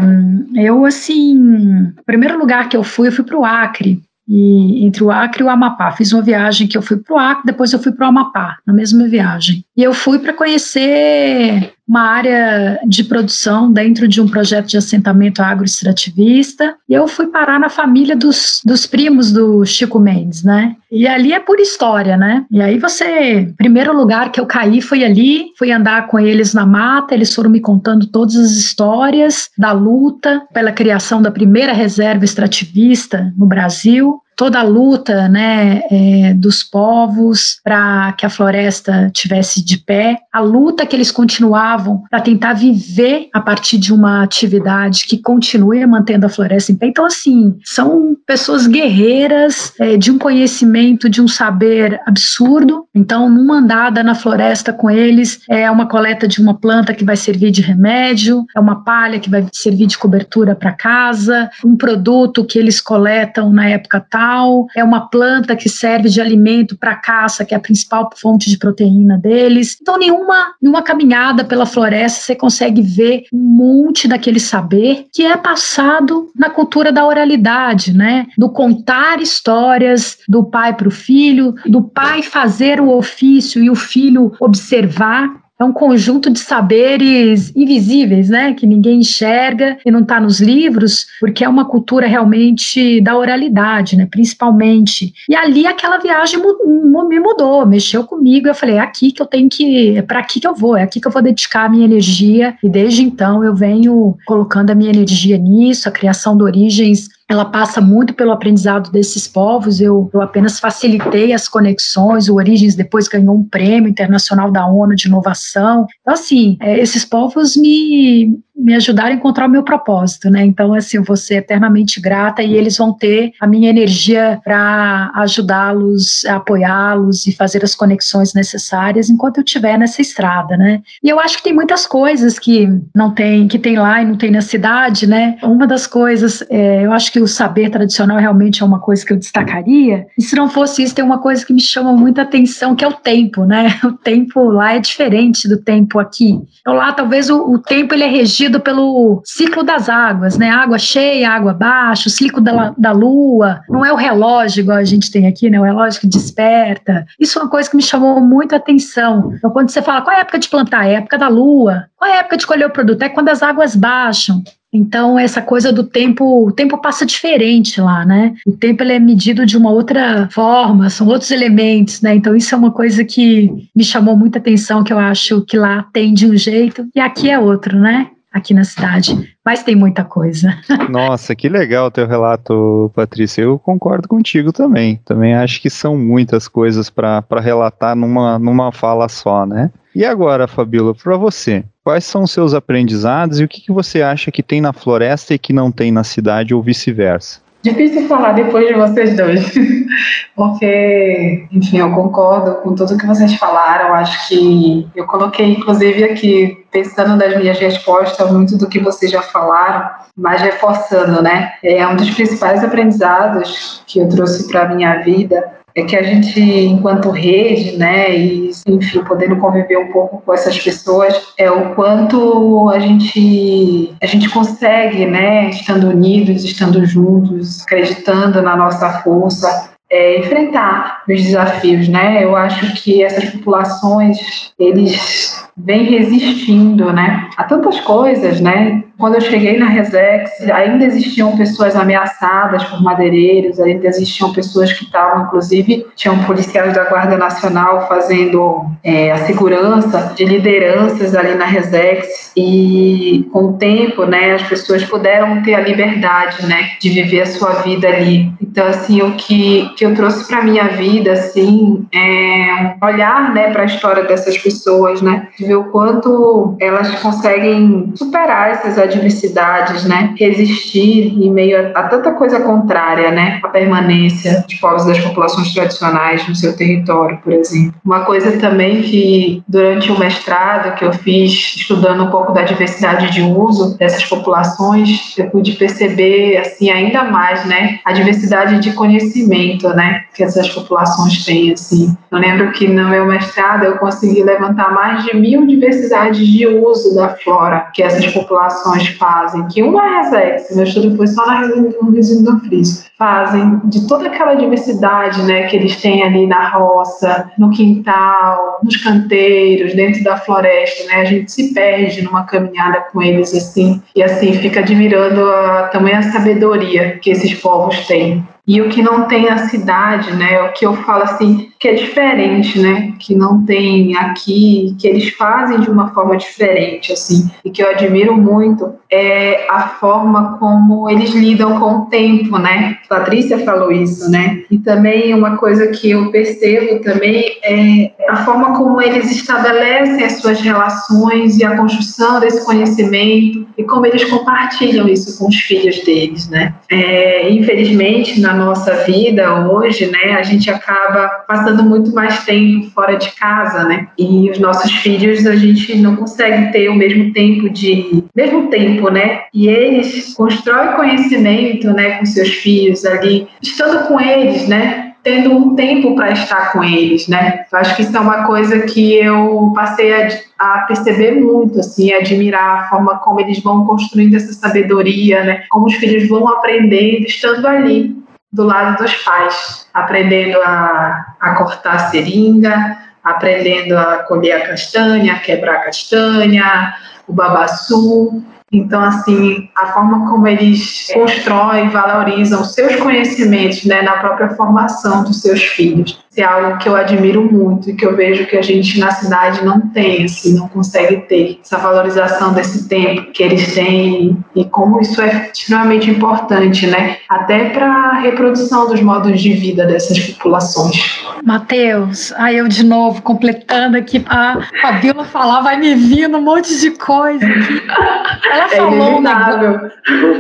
C: eu, assim, o primeiro lugar que eu fui, eu fui para o Acre, e entre o Acre e o Amapá. Fiz uma viagem que eu fui para o Acre, depois eu fui para o Amapá, na mesma viagem. E eu fui para conhecer uma área de produção dentro de um projeto de assentamento agroextrativista. E eu fui parar na família dos, dos primos do Chico Mendes, né? E ali é por história, né? E aí você, primeiro lugar que eu caí foi ali, fui andar com eles na mata, eles foram me contando todas as histórias da luta pela criação da primeira reserva extrativista no Brasil toda a luta né, é, dos povos para que a floresta tivesse de pé, a luta que eles continuavam para tentar viver a partir de uma atividade que continue mantendo a floresta em pé. Então, assim, são pessoas guerreiras é, de um conhecimento, de um saber absurdo. Então, numa andada na floresta com eles, é uma coleta de uma planta que vai servir de remédio, é uma palha que vai servir de cobertura para casa, um produto que eles coletam na época tal animal, é uma planta que serve de alimento para a caça, que é a principal fonte de proteína deles. Então, nenhuma, nenhuma caminhada pela floresta você consegue ver um monte daquele saber que é passado na cultura da oralidade, né? Do contar histórias do pai para o filho, do pai fazer o ofício e o filho observar é um conjunto de saberes invisíveis, né, que ninguém enxerga e não está nos livros, porque é uma cultura realmente da oralidade, né, principalmente. E ali aquela viagem me mudou, mexeu comigo. Eu falei, é aqui que eu tenho que, é para aqui que eu vou, é aqui que eu vou dedicar a minha energia. E desde então eu venho colocando a minha energia nisso, a criação de origens ela passa muito pelo aprendizado desses povos. Eu, eu, apenas facilitei as conexões. O Origens depois ganhou um prêmio internacional da ONU de inovação. Então, assim, é, esses povos me, me ajudaram a encontrar o meu propósito, né? Então, assim, eu vou ser eternamente grata e eles vão ter a minha energia para ajudá-los, apoiá-los e fazer as conexões necessárias enquanto eu estiver nessa estrada, né? E eu acho que tem muitas coisas que não tem, que tem lá e não tem na cidade, né? Uma das coisas, é, eu acho que o saber tradicional realmente é uma coisa que eu destacaria. E se não fosse isso, tem uma coisa que me chama muita atenção, que é o tempo, né? O tempo lá é diferente do tempo aqui. Então lá talvez o, o tempo ele é regido medido pelo ciclo das águas, né? Água cheia, água baixa, o ciclo da, da lua. Não é o relógio igual a gente tem aqui, né? O relógio que desperta. Isso é uma coisa que me chamou muito a atenção. Então, quando você fala qual é a época de plantar, é a época da lua. Qual é a época de colher o produto? É quando as águas baixam. Então, essa coisa do tempo, o tempo passa diferente lá, né? O tempo ele é medido de uma outra forma, são outros elementos, né? Então, isso é uma coisa que me chamou muita atenção, que eu acho que lá tem de um jeito e aqui é outro, né? Aqui na cidade. Mas tem muita coisa.
B: Nossa, que legal o teu relato, Patrícia. Eu concordo contigo também. Também acho que são muitas coisas para relatar numa, numa fala só, né? E agora, Fabíola, para você, quais são os seus aprendizados e o que, que você acha que tem na floresta e que não tem na cidade ou vice-versa?
D: Difícil falar depois de vocês dois, porque, enfim, eu concordo com tudo que vocês falaram. Acho que eu coloquei, inclusive, aqui, pensando nas minhas respostas, muito do que vocês já falaram, mas reforçando, né? É um dos principais aprendizados que eu trouxe para a minha vida é que a gente, enquanto rede, né, e enfim, podendo conviver um pouco com essas pessoas, é o quanto a gente a gente consegue, né, estando unidos, estando juntos, acreditando na nossa força, é, enfrentar os desafios, né? Eu acho que essas populações eles vêm resistindo, né, a tantas coisas, né? Quando eu cheguei na Resex, ainda existiam pessoas ameaçadas por madeireiros, ainda existiam pessoas que estavam, inclusive, tinham policiais da Guarda Nacional fazendo é, a segurança de lideranças ali na Resex e com o tempo, né, as pessoas puderam ter a liberdade, né, de viver a sua vida ali. Então, assim, o que, que eu trouxe para minha vida, assim, é olhar, né, para a história dessas pessoas, né, de ver o quanto elas conseguem superar essas adversidades, né? Resistir em meio a, a, tanta coisa contrária, né? A permanência de povos das populações tradicionais no seu território, por exemplo. Uma coisa também que durante o mestrado que eu fiz, estudando um pouco da diversidade de uso dessas populações, eu pude perceber assim ainda mais, né? A diversidade de conhecimento, né? Que essas populações têm, assim. Eu lembro que no meu mestrado eu consegui levantar mais de mil diversidades de uso da flora que essas populações fazem, que uma Resex, meu estudo foi só na resíduo do friso, fazem de toda aquela diversidade né, que eles têm ali na roça, no quintal, nos canteiros, dentro da floresta, né? A gente se perde numa caminhada com eles assim, e assim fica admirando a tamanha sabedoria que esses povos têm e o que não tem a cidade, né? O que eu falo assim, que é diferente, né? Que não tem aqui, que eles fazem de uma forma diferente, assim, e que eu admiro muito é a forma como eles lidam com o tempo, né? Patrícia falou isso, né? E também uma coisa que eu percebo também é a forma como eles estabelecem as suas relações e a construção desse conhecimento e como eles compartilham isso com os filhos deles, né? É, infelizmente, na nossa vida hoje, né, a gente acaba passando muito mais tempo fora de casa, né? E os nossos filhos a gente não consegue ter o mesmo tempo de mesmo tempo, né? E eles constroem conhecimento, né, com seus filhos ali, estando com eles, né? Tendo um tempo para estar com eles, né? Eu acho que isso é uma coisa que eu passei a, a, perceber muito, assim, admirar a forma como eles vão construindo essa sabedoria, né? Como os filhos vão aprendendo estando ali do lado dos pais, aprendendo a, a cortar a seringa, aprendendo a colher a castanha, a quebrar a castanha, o babaçu, então, assim, a forma como eles constroem e valorizam seus conhecimentos né, na própria formação dos seus filhos é algo que eu admiro muito e que eu vejo que a gente na cidade não tem, assim, não consegue ter essa valorização desse tempo que eles têm e como isso é extremamente importante, né? Até para a reprodução dos modos de vida dessas populações.
C: Matheus, aí eu de novo completando aqui, a Fabiola falar, vai me vindo um monte de coisa aqui. Ela é falou um negócio.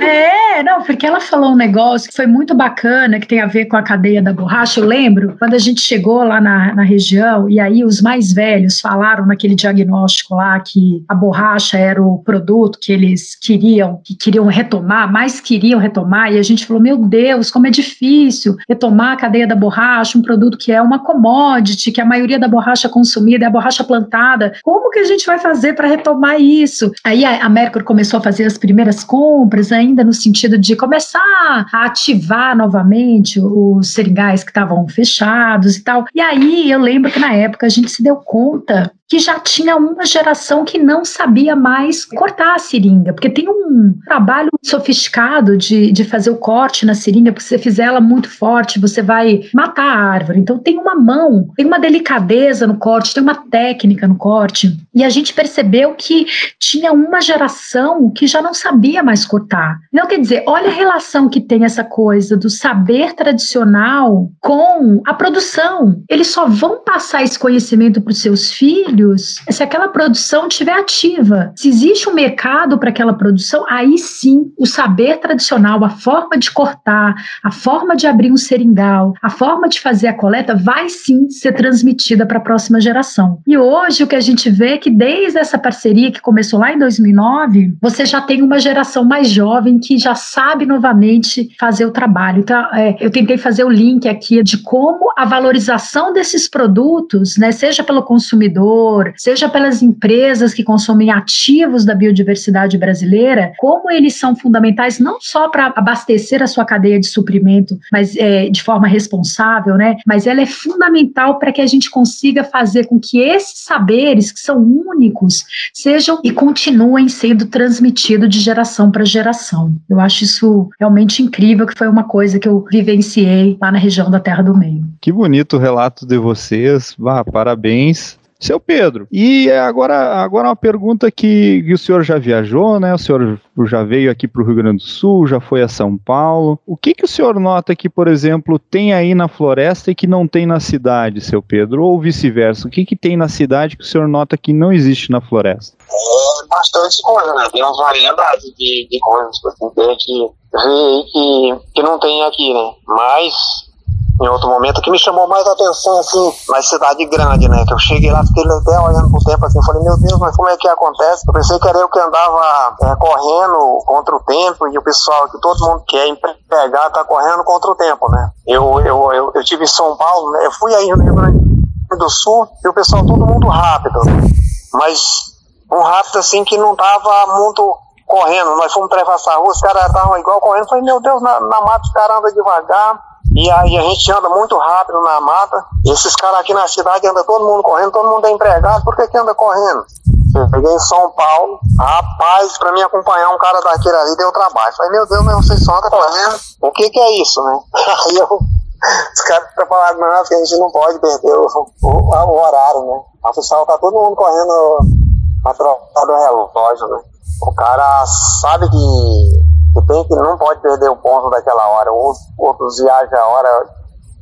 C: É, não, porque ela falou um negócio que foi muito bacana, que tem a ver com a cadeia da borracha. Eu lembro quando a gente chegou lá na, na região e aí os mais velhos falaram naquele diagnóstico lá que a borracha era o produto que eles queriam, que queriam retomar, mais queriam retomar, e a gente falou: meu Deus, como é difícil retomar a cadeia da borracha, um produto que é uma commodity, que a maioria da borracha consumida é a borracha plantada. Como que a gente vai fazer para retomar isso? Aí a, a Mercury começou a fazer as primeiras compras, ainda no sentido de começar a ativar novamente os seringais que estavam fechados e tal. E aí eu lembro que na época a gente se deu conta que já tinha uma geração que não sabia mais cortar a seringa, porque tem um trabalho sofisticado de, de fazer o corte na seringa, porque se você fizer ela muito forte, você vai matar a árvore. Então tem uma mão, tem uma delicadeza no corte, tem uma técnica no corte. E a gente percebeu que tinha uma geração que já não sabia mais cortar. Então, quer dizer, olha a relação que tem essa coisa do saber tradicional com a produção. Eles só vão passar esse conhecimento para os seus filhos filhos, se aquela produção estiver ativa, se existe um mercado para aquela produção, aí sim o saber tradicional, a forma de cortar, a forma de abrir um seringal, a forma de fazer a coleta vai sim ser transmitida para a próxima geração. E hoje o que a gente vê é que desde essa parceria que começou lá em 2009, você já tem uma geração mais jovem que já sabe novamente fazer o trabalho. Então, é, eu tentei fazer o link aqui de como a valorização desses produtos, né, seja pelo consumidor, seja pelas empresas que consomem ativos da biodiversidade brasileira, como eles são fundamentais não só para abastecer a sua cadeia de suprimento, mas é, de forma responsável, né? Mas ela é fundamental para que a gente consiga fazer com que esses saberes que são únicos sejam e continuem sendo transmitidos de geração para geração. Eu acho isso realmente incrível, que foi uma coisa que eu vivenciei lá na região da Terra do Meio.
B: Que bonito o relato de vocês. Ah, parabéns. Seu Pedro, e agora, agora uma pergunta que, que o senhor já viajou, né? O senhor já veio aqui para o Rio Grande do Sul, já foi a São Paulo. O que, que o senhor nota que, por exemplo, tem aí na floresta e que não tem na cidade, seu Pedro? Ou vice-versa? O que, que tem na cidade que o senhor nota que não existe na floresta?
E: É bastante coisa, né? Tem uma variedade de, de coisas que assim, que aí que, que não tem aqui, né? Mas em outro momento, que me chamou mais a atenção, assim, na cidade grande, né? Que eu cheguei lá, fiquei até olhando pro tempo, assim, falei, meu Deus, mas como é que acontece? Eu pensei que era eu que andava é, correndo contra o tempo e o pessoal, que todo mundo quer empregar, tá correndo contra o tempo, né? Eu, eu, eu, eu tive em São Paulo, né? Eu fui aí no Rio Grande do Sul e o pessoal todo mundo rápido, mas um rápido, assim, que não tava muito correndo. Nós fomos atravessar a rua, os caras estavam igual correndo. Falei, meu Deus, na, na mata os caras andam devagar e aí a gente anda muito rápido na mata. Esses caras aqui na cidade andam todo mundo correndo, todo mundo é empregado, por que, que anda correndo? Eu peguei em São Paulo, rapaz, pra me acompanhar um cara daquele ali deu trabalho. Falei, meu Deus, mas vocês só andam correndo? O que que é isso, né? Aí eu, os caras falando, não, que a gente não pode perder o, o, o horário, né? O pessoal tá todo mundo correndo a trocar do relógio, né? O cara sabe que tem que não pode perder o ponto daquela hora. Outros, outros viajam a hora,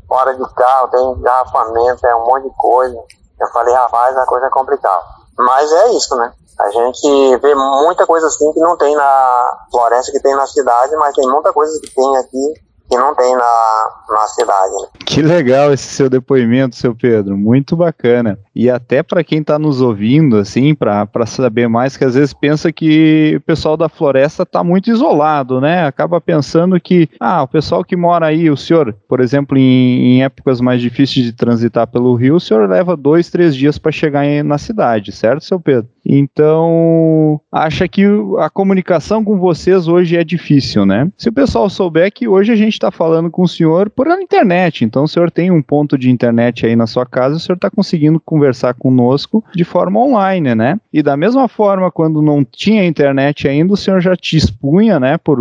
E: hora de carro, tem engarrafamento, é um monte de coisa. Eu falei, rapaz, a coisa é complicada. Mas é isso, né? A gente vê muita coisa assim que não tem na floresta, que tem na cidade, mas tem muita coisa que tem aqui que não tem na, na cidade. Né?
B: Que legal esse seu depoimento, seu Pedro, muito bacana. E até para quem está nos ouvindo, assim, para saber mais, que às vezes pensa que o pessoal da floresta está muito isolado, né? Acaba pensando que, ah, o pessoal que mora aí, o senhor, por exemplo, em, em épocas mais difíceis de transitar pelo rio, o senhor leva dois, três dias para chegar em, na cidade, certo, seu Pedro? Então, acha que a comunicação com vocês hoje é difícil, né? Se o pessoal souber que hoje a gente está falando com o senhor por internet, então o senhor tem um ponto de internet aí na sua casa, o senhor está conseguindo conversar conosco de forma online, né? E da mesma forma, quando não tinha internet ainda, o senhor já te expunha, né, por,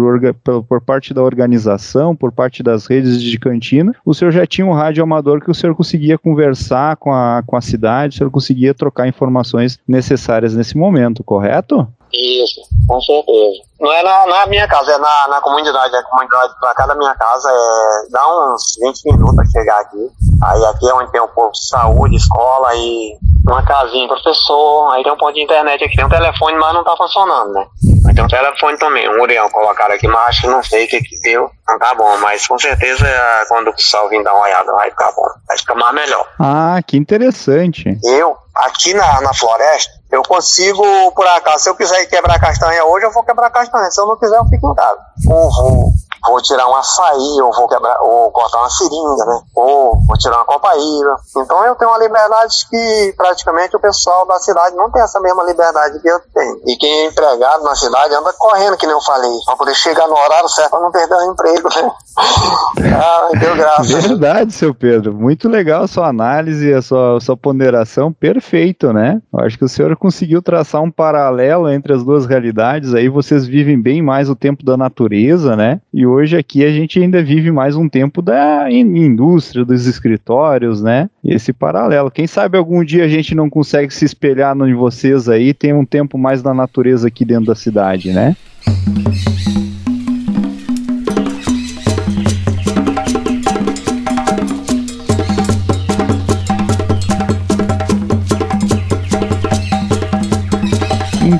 B: por, parte da organização, por parte das redes de cantina, o senhor já tinha um rádio amador que o senhor conseguia conversar com a, com a cidade, o senhor conseguia trocar informações necessárias nesse momento, correto?
E: Isso, com certeza. Não é na, na minha casa, é na, na comunidade. A comunidade pra cada minha casa é, dá uns 20 minutos a chegar aqui. Aí aqui é onde tem o posto de saúde, escola e uma casinha professor, aí tem um ponto de internet aqui, tem um telefone, mas não tá funcionando, né? Aí tem um telefone também, um Urião colocaram aqui, mas acho que não sei o que que deu. Não tá bom, mas com certeza quando o pessoal vir dar uma olhada vai ficar bom, vai ficar mais melhor.
B: Ah, que interessante.
E: Eu, aqui na, na floresta, eu consigo, por acaso, se eu quiser quebrar castanha hoje, eu vou quebrar castanha. Se eu não quiser, eu fico em casa. Ou vou tirar um açaí, ou vou quebrar, ou cortar uma seringa, né? Ou vou tirar uma copaíba. Então eu tenho uma liberdade que praticamente o pessoal da cidade não tem essa mesma liberdade que eu tenho. E quem é empregado na cidade anda correndo, que nem eu falei, para poder chegar no horário certo para não perder o emprego, né? ah, deu graça.
B: Verdade, seu Pedro. Muito legal a sua análise, a sua, a sua ponderação, perfeito, né? Eu acho que o senhor conseguiu traçar um paralelo entre as duas realidades. Aí vocês vivem bem mais o tempo da natureza, né? E hoje aqui a gente ainda vive mais um tempo da indústria, dos escritórios, né? Esse paralelo. Quem sabe algum dia a gente não consegue se espelhar em vocês aí, tem um tempo mais da natureza aqui dentro da cidade, né?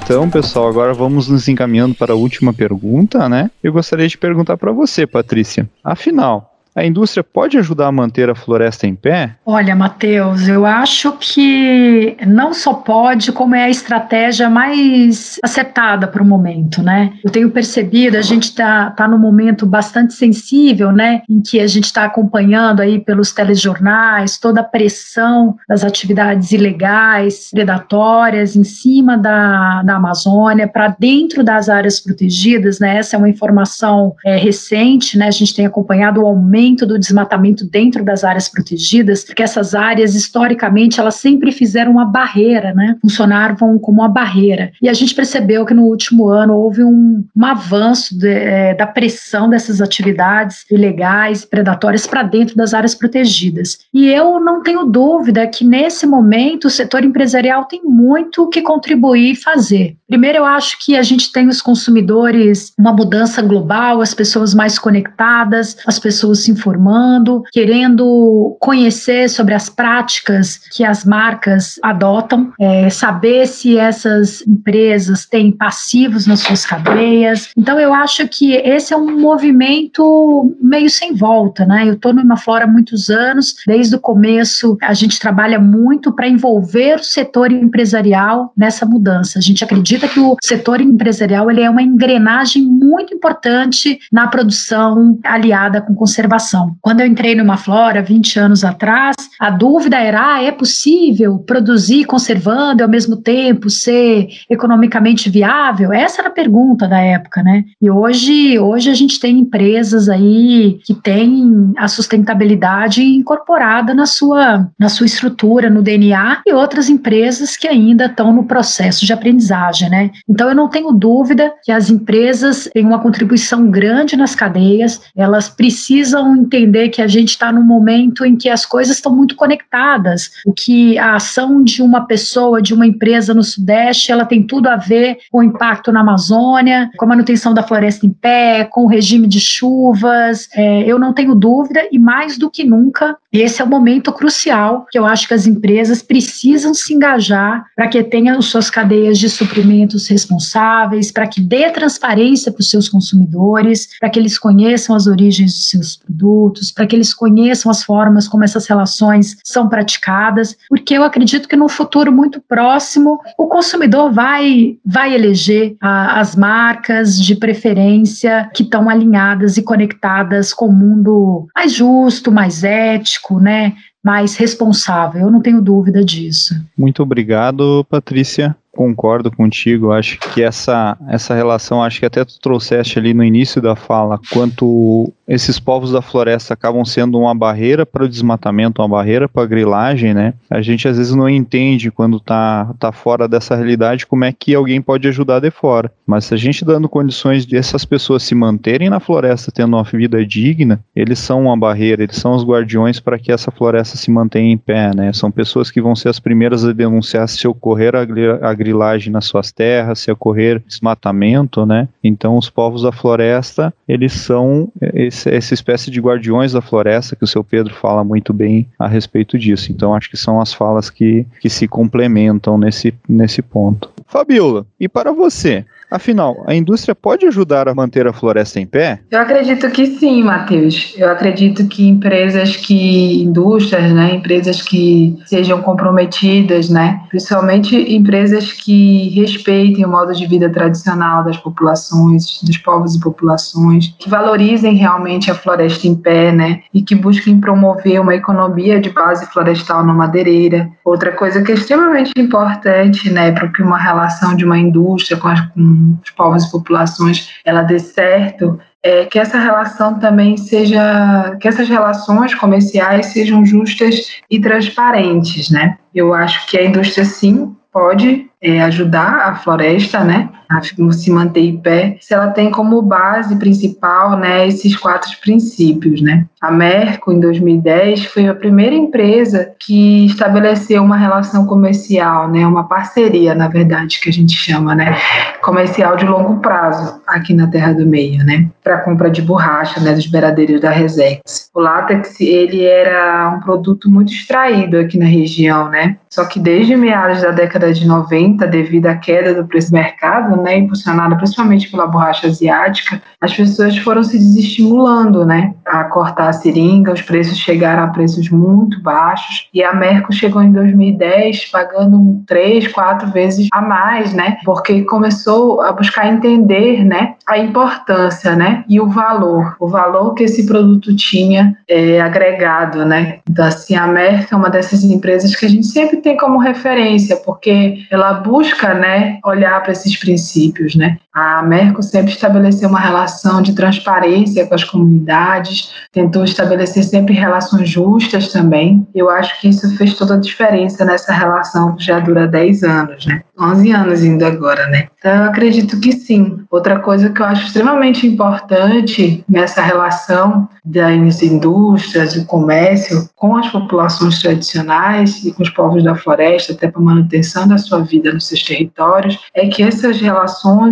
B: Então, pessoal, agora vamos nos encaminhando para a última pergunta, né? Eu gostaria de perguntar para você, Patrícia. Afinal, a indústria pode ajudar a manter a floresta em pé?
C: Olha, Matheus, eu acho que não só pode, como é a estratégia mais acertada para o momento, né? Eu tenho percebido, a gente está tá num momento bastante sensível, né? Em que a gente está acompanhando aí pelos telejornais toda a pressão das atividades ilegais, predatórias em cima da, da Amazônia, para dentro das áreas protegidas, né? Essa é uma informação é, recente, né? A gente tem acompanhado o aumento aumento do desmatamento dentro das áreas protegidas, porque essas áreas, historicamente, elas sempre fizeram uma barreira, né? Funcionavam como uma barreira. E a gente percebeu que no último ano houve um, um avanço de, é, da pressão dessas atividades ilegais, predatórias para dentro das áreas protegidas. E eu não tenho dúvida que nesse momento o setor empresarial tem muito que contribuir e fazer. Primeiro, eu acho que a gente tem os consumidores, uma mudança global, as pessoas mais conectadas, as pessoas se informando, querendo conhecer sobre as práticas que as marcas adotam, é, saber se essas empresas têm passivos nas suas cadeias. Então, eu acho que esse é um movimento meio sem volta, né? Eu estou no Imaflora há muitos anos, desde o começo a gente trabalha muito para envolver o setor empresarial nessa mudança. A gente acredita que o setor empresarial ele é uma engrenagem muito importante na produção aliada com conservação quando eu entrei numa flora 20 anos atrás, a dúvida era: ah, é possível produzir conservando e ao mesmo tempo ser economicamente viável? Essa era a pergunta da época, né? E hoje, hoje a gente tem empresas aí que têm a sustentabilidade incorporada na sua, na sua estrutura, no DNA, e outras empresas que ainda estão no processo de aprendizagem, né? Então eu não tenho dúvida que as empresas têm uma contribuição grande nas cadeias, elas precisam entender que a gente está num momento em que as coisas estão muito conectadas, o que a ação de uma pessoa, de uma empresa no Sudeste, ela tem tudo a ver com o impacto na Amazônia, com a manutenção da floresta em pé, com o regime de chuvas. É, eu não tenho dúvida, e mais do que nunca, esse é o momento crucial que eu acho que as empresas precisam se engajar para que tenham suas cadeias de suprimentos responsáveis, para que dê transparência para os seus consumidores, para que eles conheçam as origens dos seus produtos para que eles conheçam as formas como essas relações são praticadas, porque eu acredito que no futuro muito próximo o consumidor vai, vai eleger a, as marcas de preferência que estão alinhadas e conectadas com o mundo mais justo, mais ético, né? mais responsável. Eu não tenho dúvida disso.
B: Muito obrigado, Patrícia concordo contigo. Acho que essa, essa relação, acho que até tu trouxeste ali no início da fala, quanto esses povos da floresta acabam sendo uma barreira para o desmatamento, uma barreira para a grilagem, né? A gente às vezes não entende quando tá, tá fora dessa realidade como é que alguém pode ajudar de fora. Mas se a gente dando condições de essas pessoas se manterem na floresta, tendo uma vida digna, eles são uma barreira, eles são os guardiões para que essa floresta se mantenha em pé, né? São pessoas que vão ser as primeiras a denunciar se ocorrer a, grilagem nas suas terras, se ocorrer desmatamento, né? Então os povos da floresta, eles são essa espécie de guardiões da floresta que o seu Pedro fala muito bem a respeito disso. Então acho que são as falas que, que se complementam nesse, nesse ponto. Fabiola, e para você, Afinal, a indústria pode ajudar a manter a floresta em pé?
D: Eu acredito que sim, Matheus. Eu acredito que empresas que, indústrias, né, empresas que sejam comprometidas, né, principalmente empresas que respeitem o modo de vida tradicional das populações, dos povos e populações, que valorizem realmente a floresta em pé, né, e que busquem promover uma economia de base florestal na madeireira. Outra coisa que é extremamente importante, né, para uma relação de uma indústria com, as, com os povos e populações ela dê certo, é que essa relação também seja, que essas relações comerciais sejam justas e transparentes, né? Eu acho que a indústria sim pode é, ajudar a floresta, né, a se manter em pé, se ela tem como base principal, né, esses quatro princípios, né. A Merco, em 2010, foi a primeira empresa que estabeleceu uma relação comercial, né, uma parceria, na verdade, que a gente chama, né, comercial de longo prazo aqui na Terra do Meio, né, para compra de borracha, né, dos beiradeiros da Resex. O látex, ele era um produto muito extraído aqui na região, né, só que desde meados da década de 90 devido à queda do preço do mercado, né, impulsionada principalmente pela borracha asiática, as pessoas foram se desestimulando, né, a cortar a seringa, os preços chegaram a preços muito baixos e a Merco chegou em 2010 pagando três, quatro vezes a mais, né, porque começou a buscar entender, né, a importância, né, e o valor, o valor que esse produto tinha é, agregado, né. Então, assim, a Merco é uma dessas empresas que a gente sempre tem como referência, porque ela busca, né, olhar para esses princípios, né. A Merco sempre estabeleceu uma relação de transparência com as comunidades, tentou estabelecer sempre relações justas também. Eu acho que isso fez toda a diferença nessa relação que já dura 10 anos, né? 11 anos indo agora, né? Então, eu acredito que sim. Outra coisa que eu acho extremamente importante nessa relação das indústrias, do comércio com as populações tradicionais e com os povos da floresta, até para manutenção da sua vida nos seus territórios, é que essas relações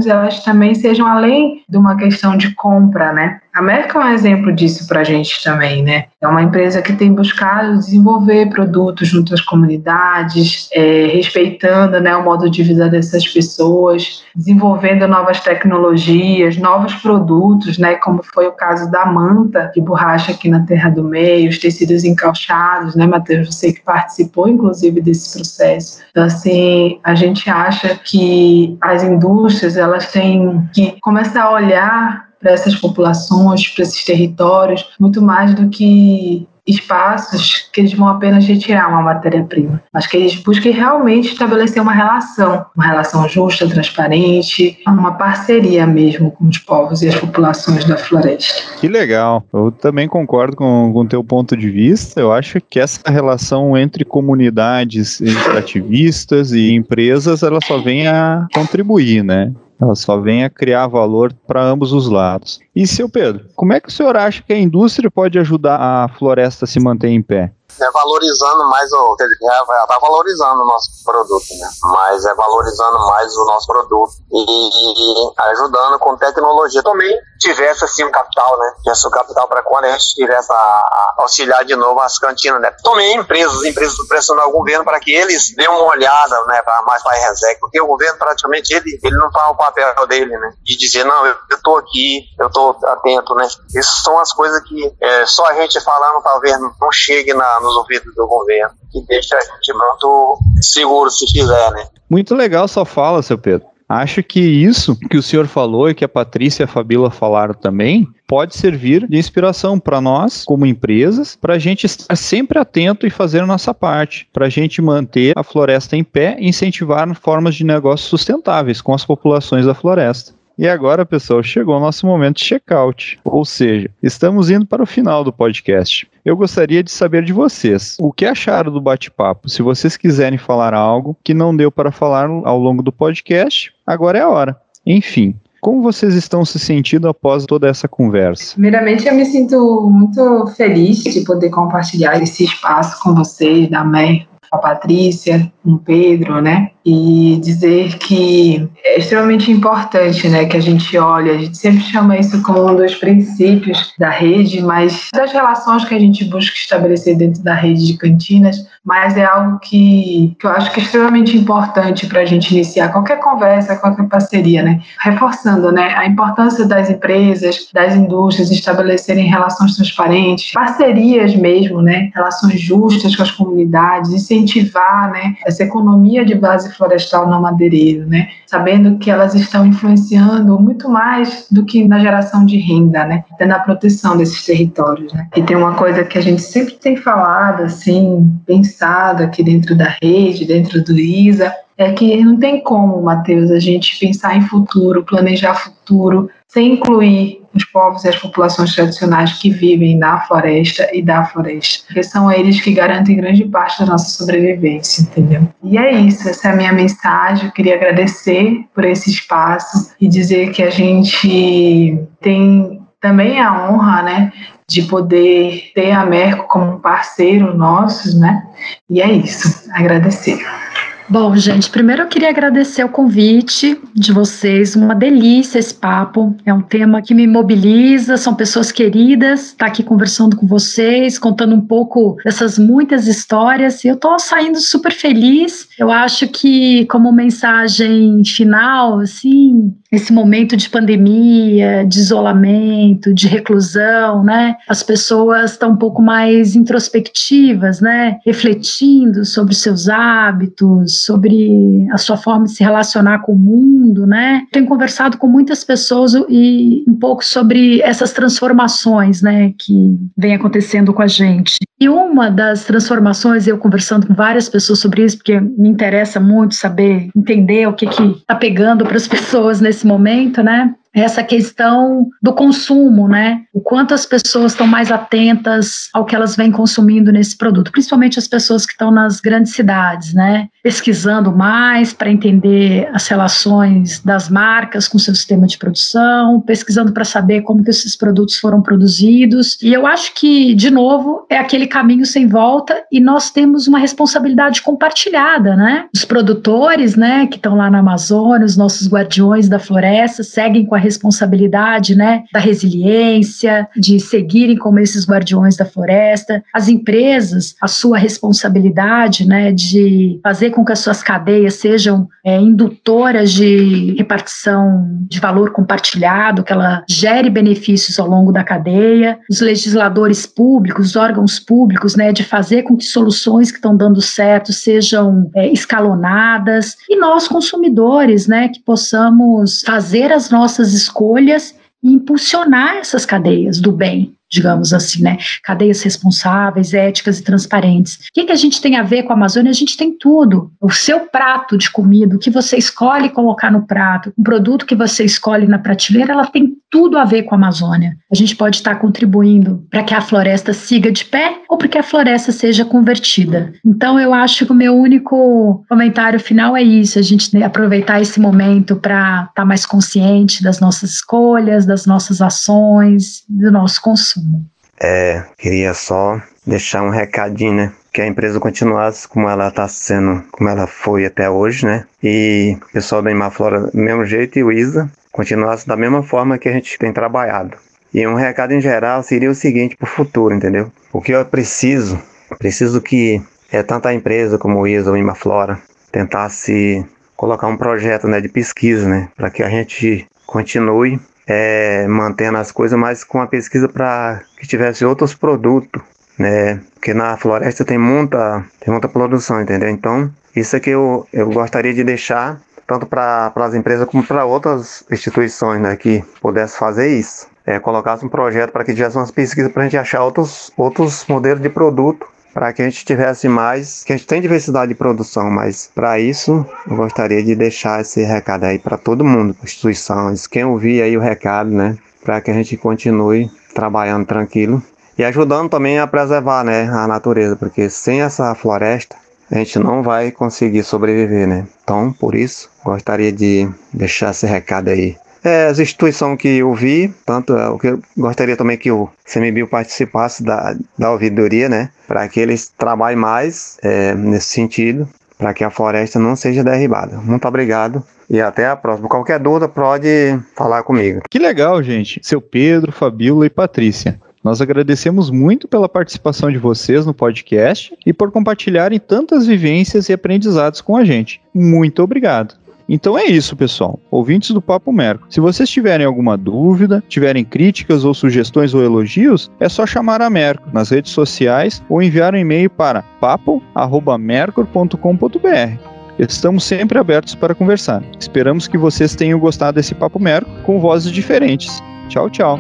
D: elas também sejam além de uma questão de compra, né? A América é um exemplo disso para a gente também, né? É uma empresa que tem buscado desenvolver produtos junto às comunidades, é, respeitando né, o modo de vida dessas pessoas, desenvolvendo novas tecnologias, novos produtos, né? Como foi o caso da manta de borracha aqui na Terra do Meio, os tecidos encauchados, né, Matheus? Você que participou, inclusive, desse processo. Então, assim, a gente acha que as indústrias elas têm que começar a olhar para essas populações, para esses territórios, muito mais do que espaços que eles vão apenas retirar uma matéria-prima, mas que eles busquem realmente estabelecer uma relação, uma relação justa, transparente, uma parceria mesmo com os povos e as populações da floresta.
B: Que legal! Eu também concordo com o teu ponto de vista. Eu acho que essa relação entre comunidades ativistas e empresas, ela só vem a contribuir, né? Ela só vem a criar valor para ambos os lados. E, seu Pedro, como é que o senhor acha que a indústria pode ajudar a floresta a se manter em pé?
E: É valorizando mais o. É, tá valorizando o nosso produto, né? Mas é valorizando mais o nosso produto e, ajudando com tecnologia. Também tivesse assim um capital, né? Tivesse um capital para quando a gente tivesse a, a, auxiliar de novo as cantinas, né? Também empresas, empresas pressionar o governo para que eles dêem uma olhada, né? Para mais para a RESEC, porque o governo praticamente ele, ele não faz o papel dele, né? De dizer, não, eu, estou aqui, eu estou atento, né? Isso são as coisas que é, só a gente falando talvez não chegue na, nos ouvidos do governo, que deixa a gente muito seguro se fizer, né?
B: Muito legal sua fala, seu Pedro. Acho que isso que o senhor falou e que a Patrícia e a Fabíola falaram também pode servir de inspiração para nós, como empresas, para a gente estar sempre atento e fazer a nossa parte, para a gente manter a floresta em pé e incentivar formas de negócios sustentáveis com as populações da floresta. E agora, pessoal, chegou o nosso momento de check-out. Ou seja, estamos indo para o final do podcast. Eu gostaria de saber de vocês o que acharam do bate-papo. Se vocês quiserem falar algo que não deu para falar ao longo do podcast, agora é a hora. Enfim, como vocês estão se sentindo após toda essa conversa?
D: Primeiramente, eu me sinto muito feliz de poder compartilhar esse espaço com vocês, da Mer, com a Patrícia, com Pedro, né? E dizer que é extremamente importante, né, que a gente olhe, a gente sempre chama isso como um dos princípios da rede, mas das relações que a gente busca estabelecer dentro da rede de cantinas, mas é algo que, que eu acho que é extremamente importante para a gente iniciar qualquer conversa, qualquer parceria, né? Reforçando, né, a importância das empresas, das indústrias estabelecerem relações transparentes, parcerias mesmo, né, relações justas com as comunidades, incentivar, né, essa economia de base florestal não madeireiro, né, sabendo que elas estão influenciando muito mais do que na geração de renda, né, até na proteção desses territórios, né. E tem uma coisa que a gente sempre tem falado, assim, pensado aqui dentro da rede, dentro do ISA, é que não tem como, Matheus, a gente pensar em futuro, planejar futuro, sem incluir os povos e as populações tradicionais que vivem na floresta e da floresta, porque são eles que garantem grande parte da nossa sobrevivência, entendeu? E é isso, essa é a minha mensagem. Eu queria agradecer por esse espaço e dizer que a gente tem também a honra, né, de poder ter a Merco como um parceiro nosso, né? E é isso, agradecer.
C: Bom, gente, primeiro eu queria agradecer o convite de vocês. Uma delícia esse papo. É um tema que me mobiliza, são pessoas queridas. Estar tá aqui conversando com vocês, contando um pouco dessas muitas histórias. Eu estou saindo super feliz. Eu acho que, como mensagem final, assim, esse momento de pandemia, de isolamento, de reclusão, né? As pessoas estão um pouco mais introspectivas, né? Refletindo sobre seus hábitos, sobre a sua forma de se relacionar com o mundo, né? Tenho conversado com muitas pessoas e um pouco sobre essas transformações, né, que vem acontecendo com a gente. E uma das transformações, eu conversando com várias pessoas sobre isso, porque me interessa muito saber, entender o que que está pegando para as pessoas nesse momento, né? Essa questão do consumo, né? O quanto as pessoas estão mais atentas ao que elas vêm consumindo nesse produto, principalmente as pessoas que estão nas grandes cidades, né? Pesquisando mais para entender as relações das marcas com seu sistema de produção, pesquisando para saber como que esses produtos foram produzidos. E eu acho que, de novo, é aquele caminho sem volta e nós temos uma responsabilidade compartilhada, né? Os produtores, né, que estão lá na Amazônia, os nossos guardiões da floresta, seguem com a responsabilidade, né, da resiliência, de seguirem como esses guardiões da floresta. As empresas, a sua responsabilidade, né, de fazer com que as suas cadeias sejam é, indutoras de repartição de valor compartilhado, que ela gere benefícios ao longo da cadeia. Os legisladores públicos, os órgãos públicos, né, de fazer com que soluções que estão dando certo sejam é, escalonadas. E nós, consumidores, né, que possamos fazer as nossas escolhas e impulsionar essas cadeias do bem, digamos assim, né? Cadeias responsáveis, éticas e transparentes. O que, que a gente tem a ver com a Amazônia? A gente tem tudo. O seu prato de comida, o que você escolhe colocar no prato, o produto que você escolhe na prateleira, ela tem tudo a ver com a Amazônia. A gente pode estar contribuindo para que a floresta siga de pé ou para que a floresta seja convertida. Então, eu acho que o meu único comentário final é isso: a gente aproveitar esse momento para estar mais consciente das nossas escolhas, das nossas ações, do nosso consumo.
G: É, queria só deixar um recadinho, né? Que a empresa continuasse como ela está sendo, como ela foi até hoje, né? E o pessoal da Imaflora do mesmo jeito e o ISA continuasse da mesma forma que a gente tem trabalhado. E um recado em geral seria o seguinte para o futuro, entendeu? O que eu preciso, preciso que é, tanto a empresa como o ISA ou Imaflora tentasse colocar um projeto né, de pesquisa, né? Para que a gente continue é, mantendo as coisas, mas com a pesquisa para que tivesse outros produtos, né? Porque na floresta tem muita, tem muita produção, entendeu? Então, isso é que eu, eu gostaria de deixar tanto para as empresas como para outras instituições, né, que pudesse fazer isso. É, colocasse um projeto para que tivesse umas pesquisas para a gente achar outros, outros modelos de produto para que a gente tivesse mais, que a gente tem diversidade de produção, mas para isso eu gostaria de deixar esse recado aí para todo mundo, instituições, quem ouvir aí o recado, né, para que a gente continue trabalhando tranquilo e ajudando também a preservar, né, a natureza, porque sem essa floresta a gente não vai conseguir sobreviver, né? Então, por isso, gostaria de deixar esse recado aí é, as instituições que eu vi, tanto é, o que eu gostaria também que o CMBio participasse da, da ouvidoria, né, para que eles trabalhem mais é, nesse sentido, para que a floresta não seja derribada. Muito obrigado e até a próxima. Qualquer dúvida pode falar comigo.
B: Que legal, gente. Seu Pedro, Fabíola e Patrícia. Nós agradecemos muito pela participação de vocês no podcast e por compartilharem tantas vivências e aprendizados com a gente. Muito obrigado. Então é isso, pessoal. Ouvintes do Papo Merco. Se vocês tiverem alguma dúvida, tiverem críticas ou sugestões ou elogios, é só chamar a Merco nas redes sociais ou enviar um e-mail para papo@mercur.com.br. Estamos sempre abertos para conversar. Esperamos que vocês tenham gostado desse Papo Merco com vozes diferentes. Tchau, tchau.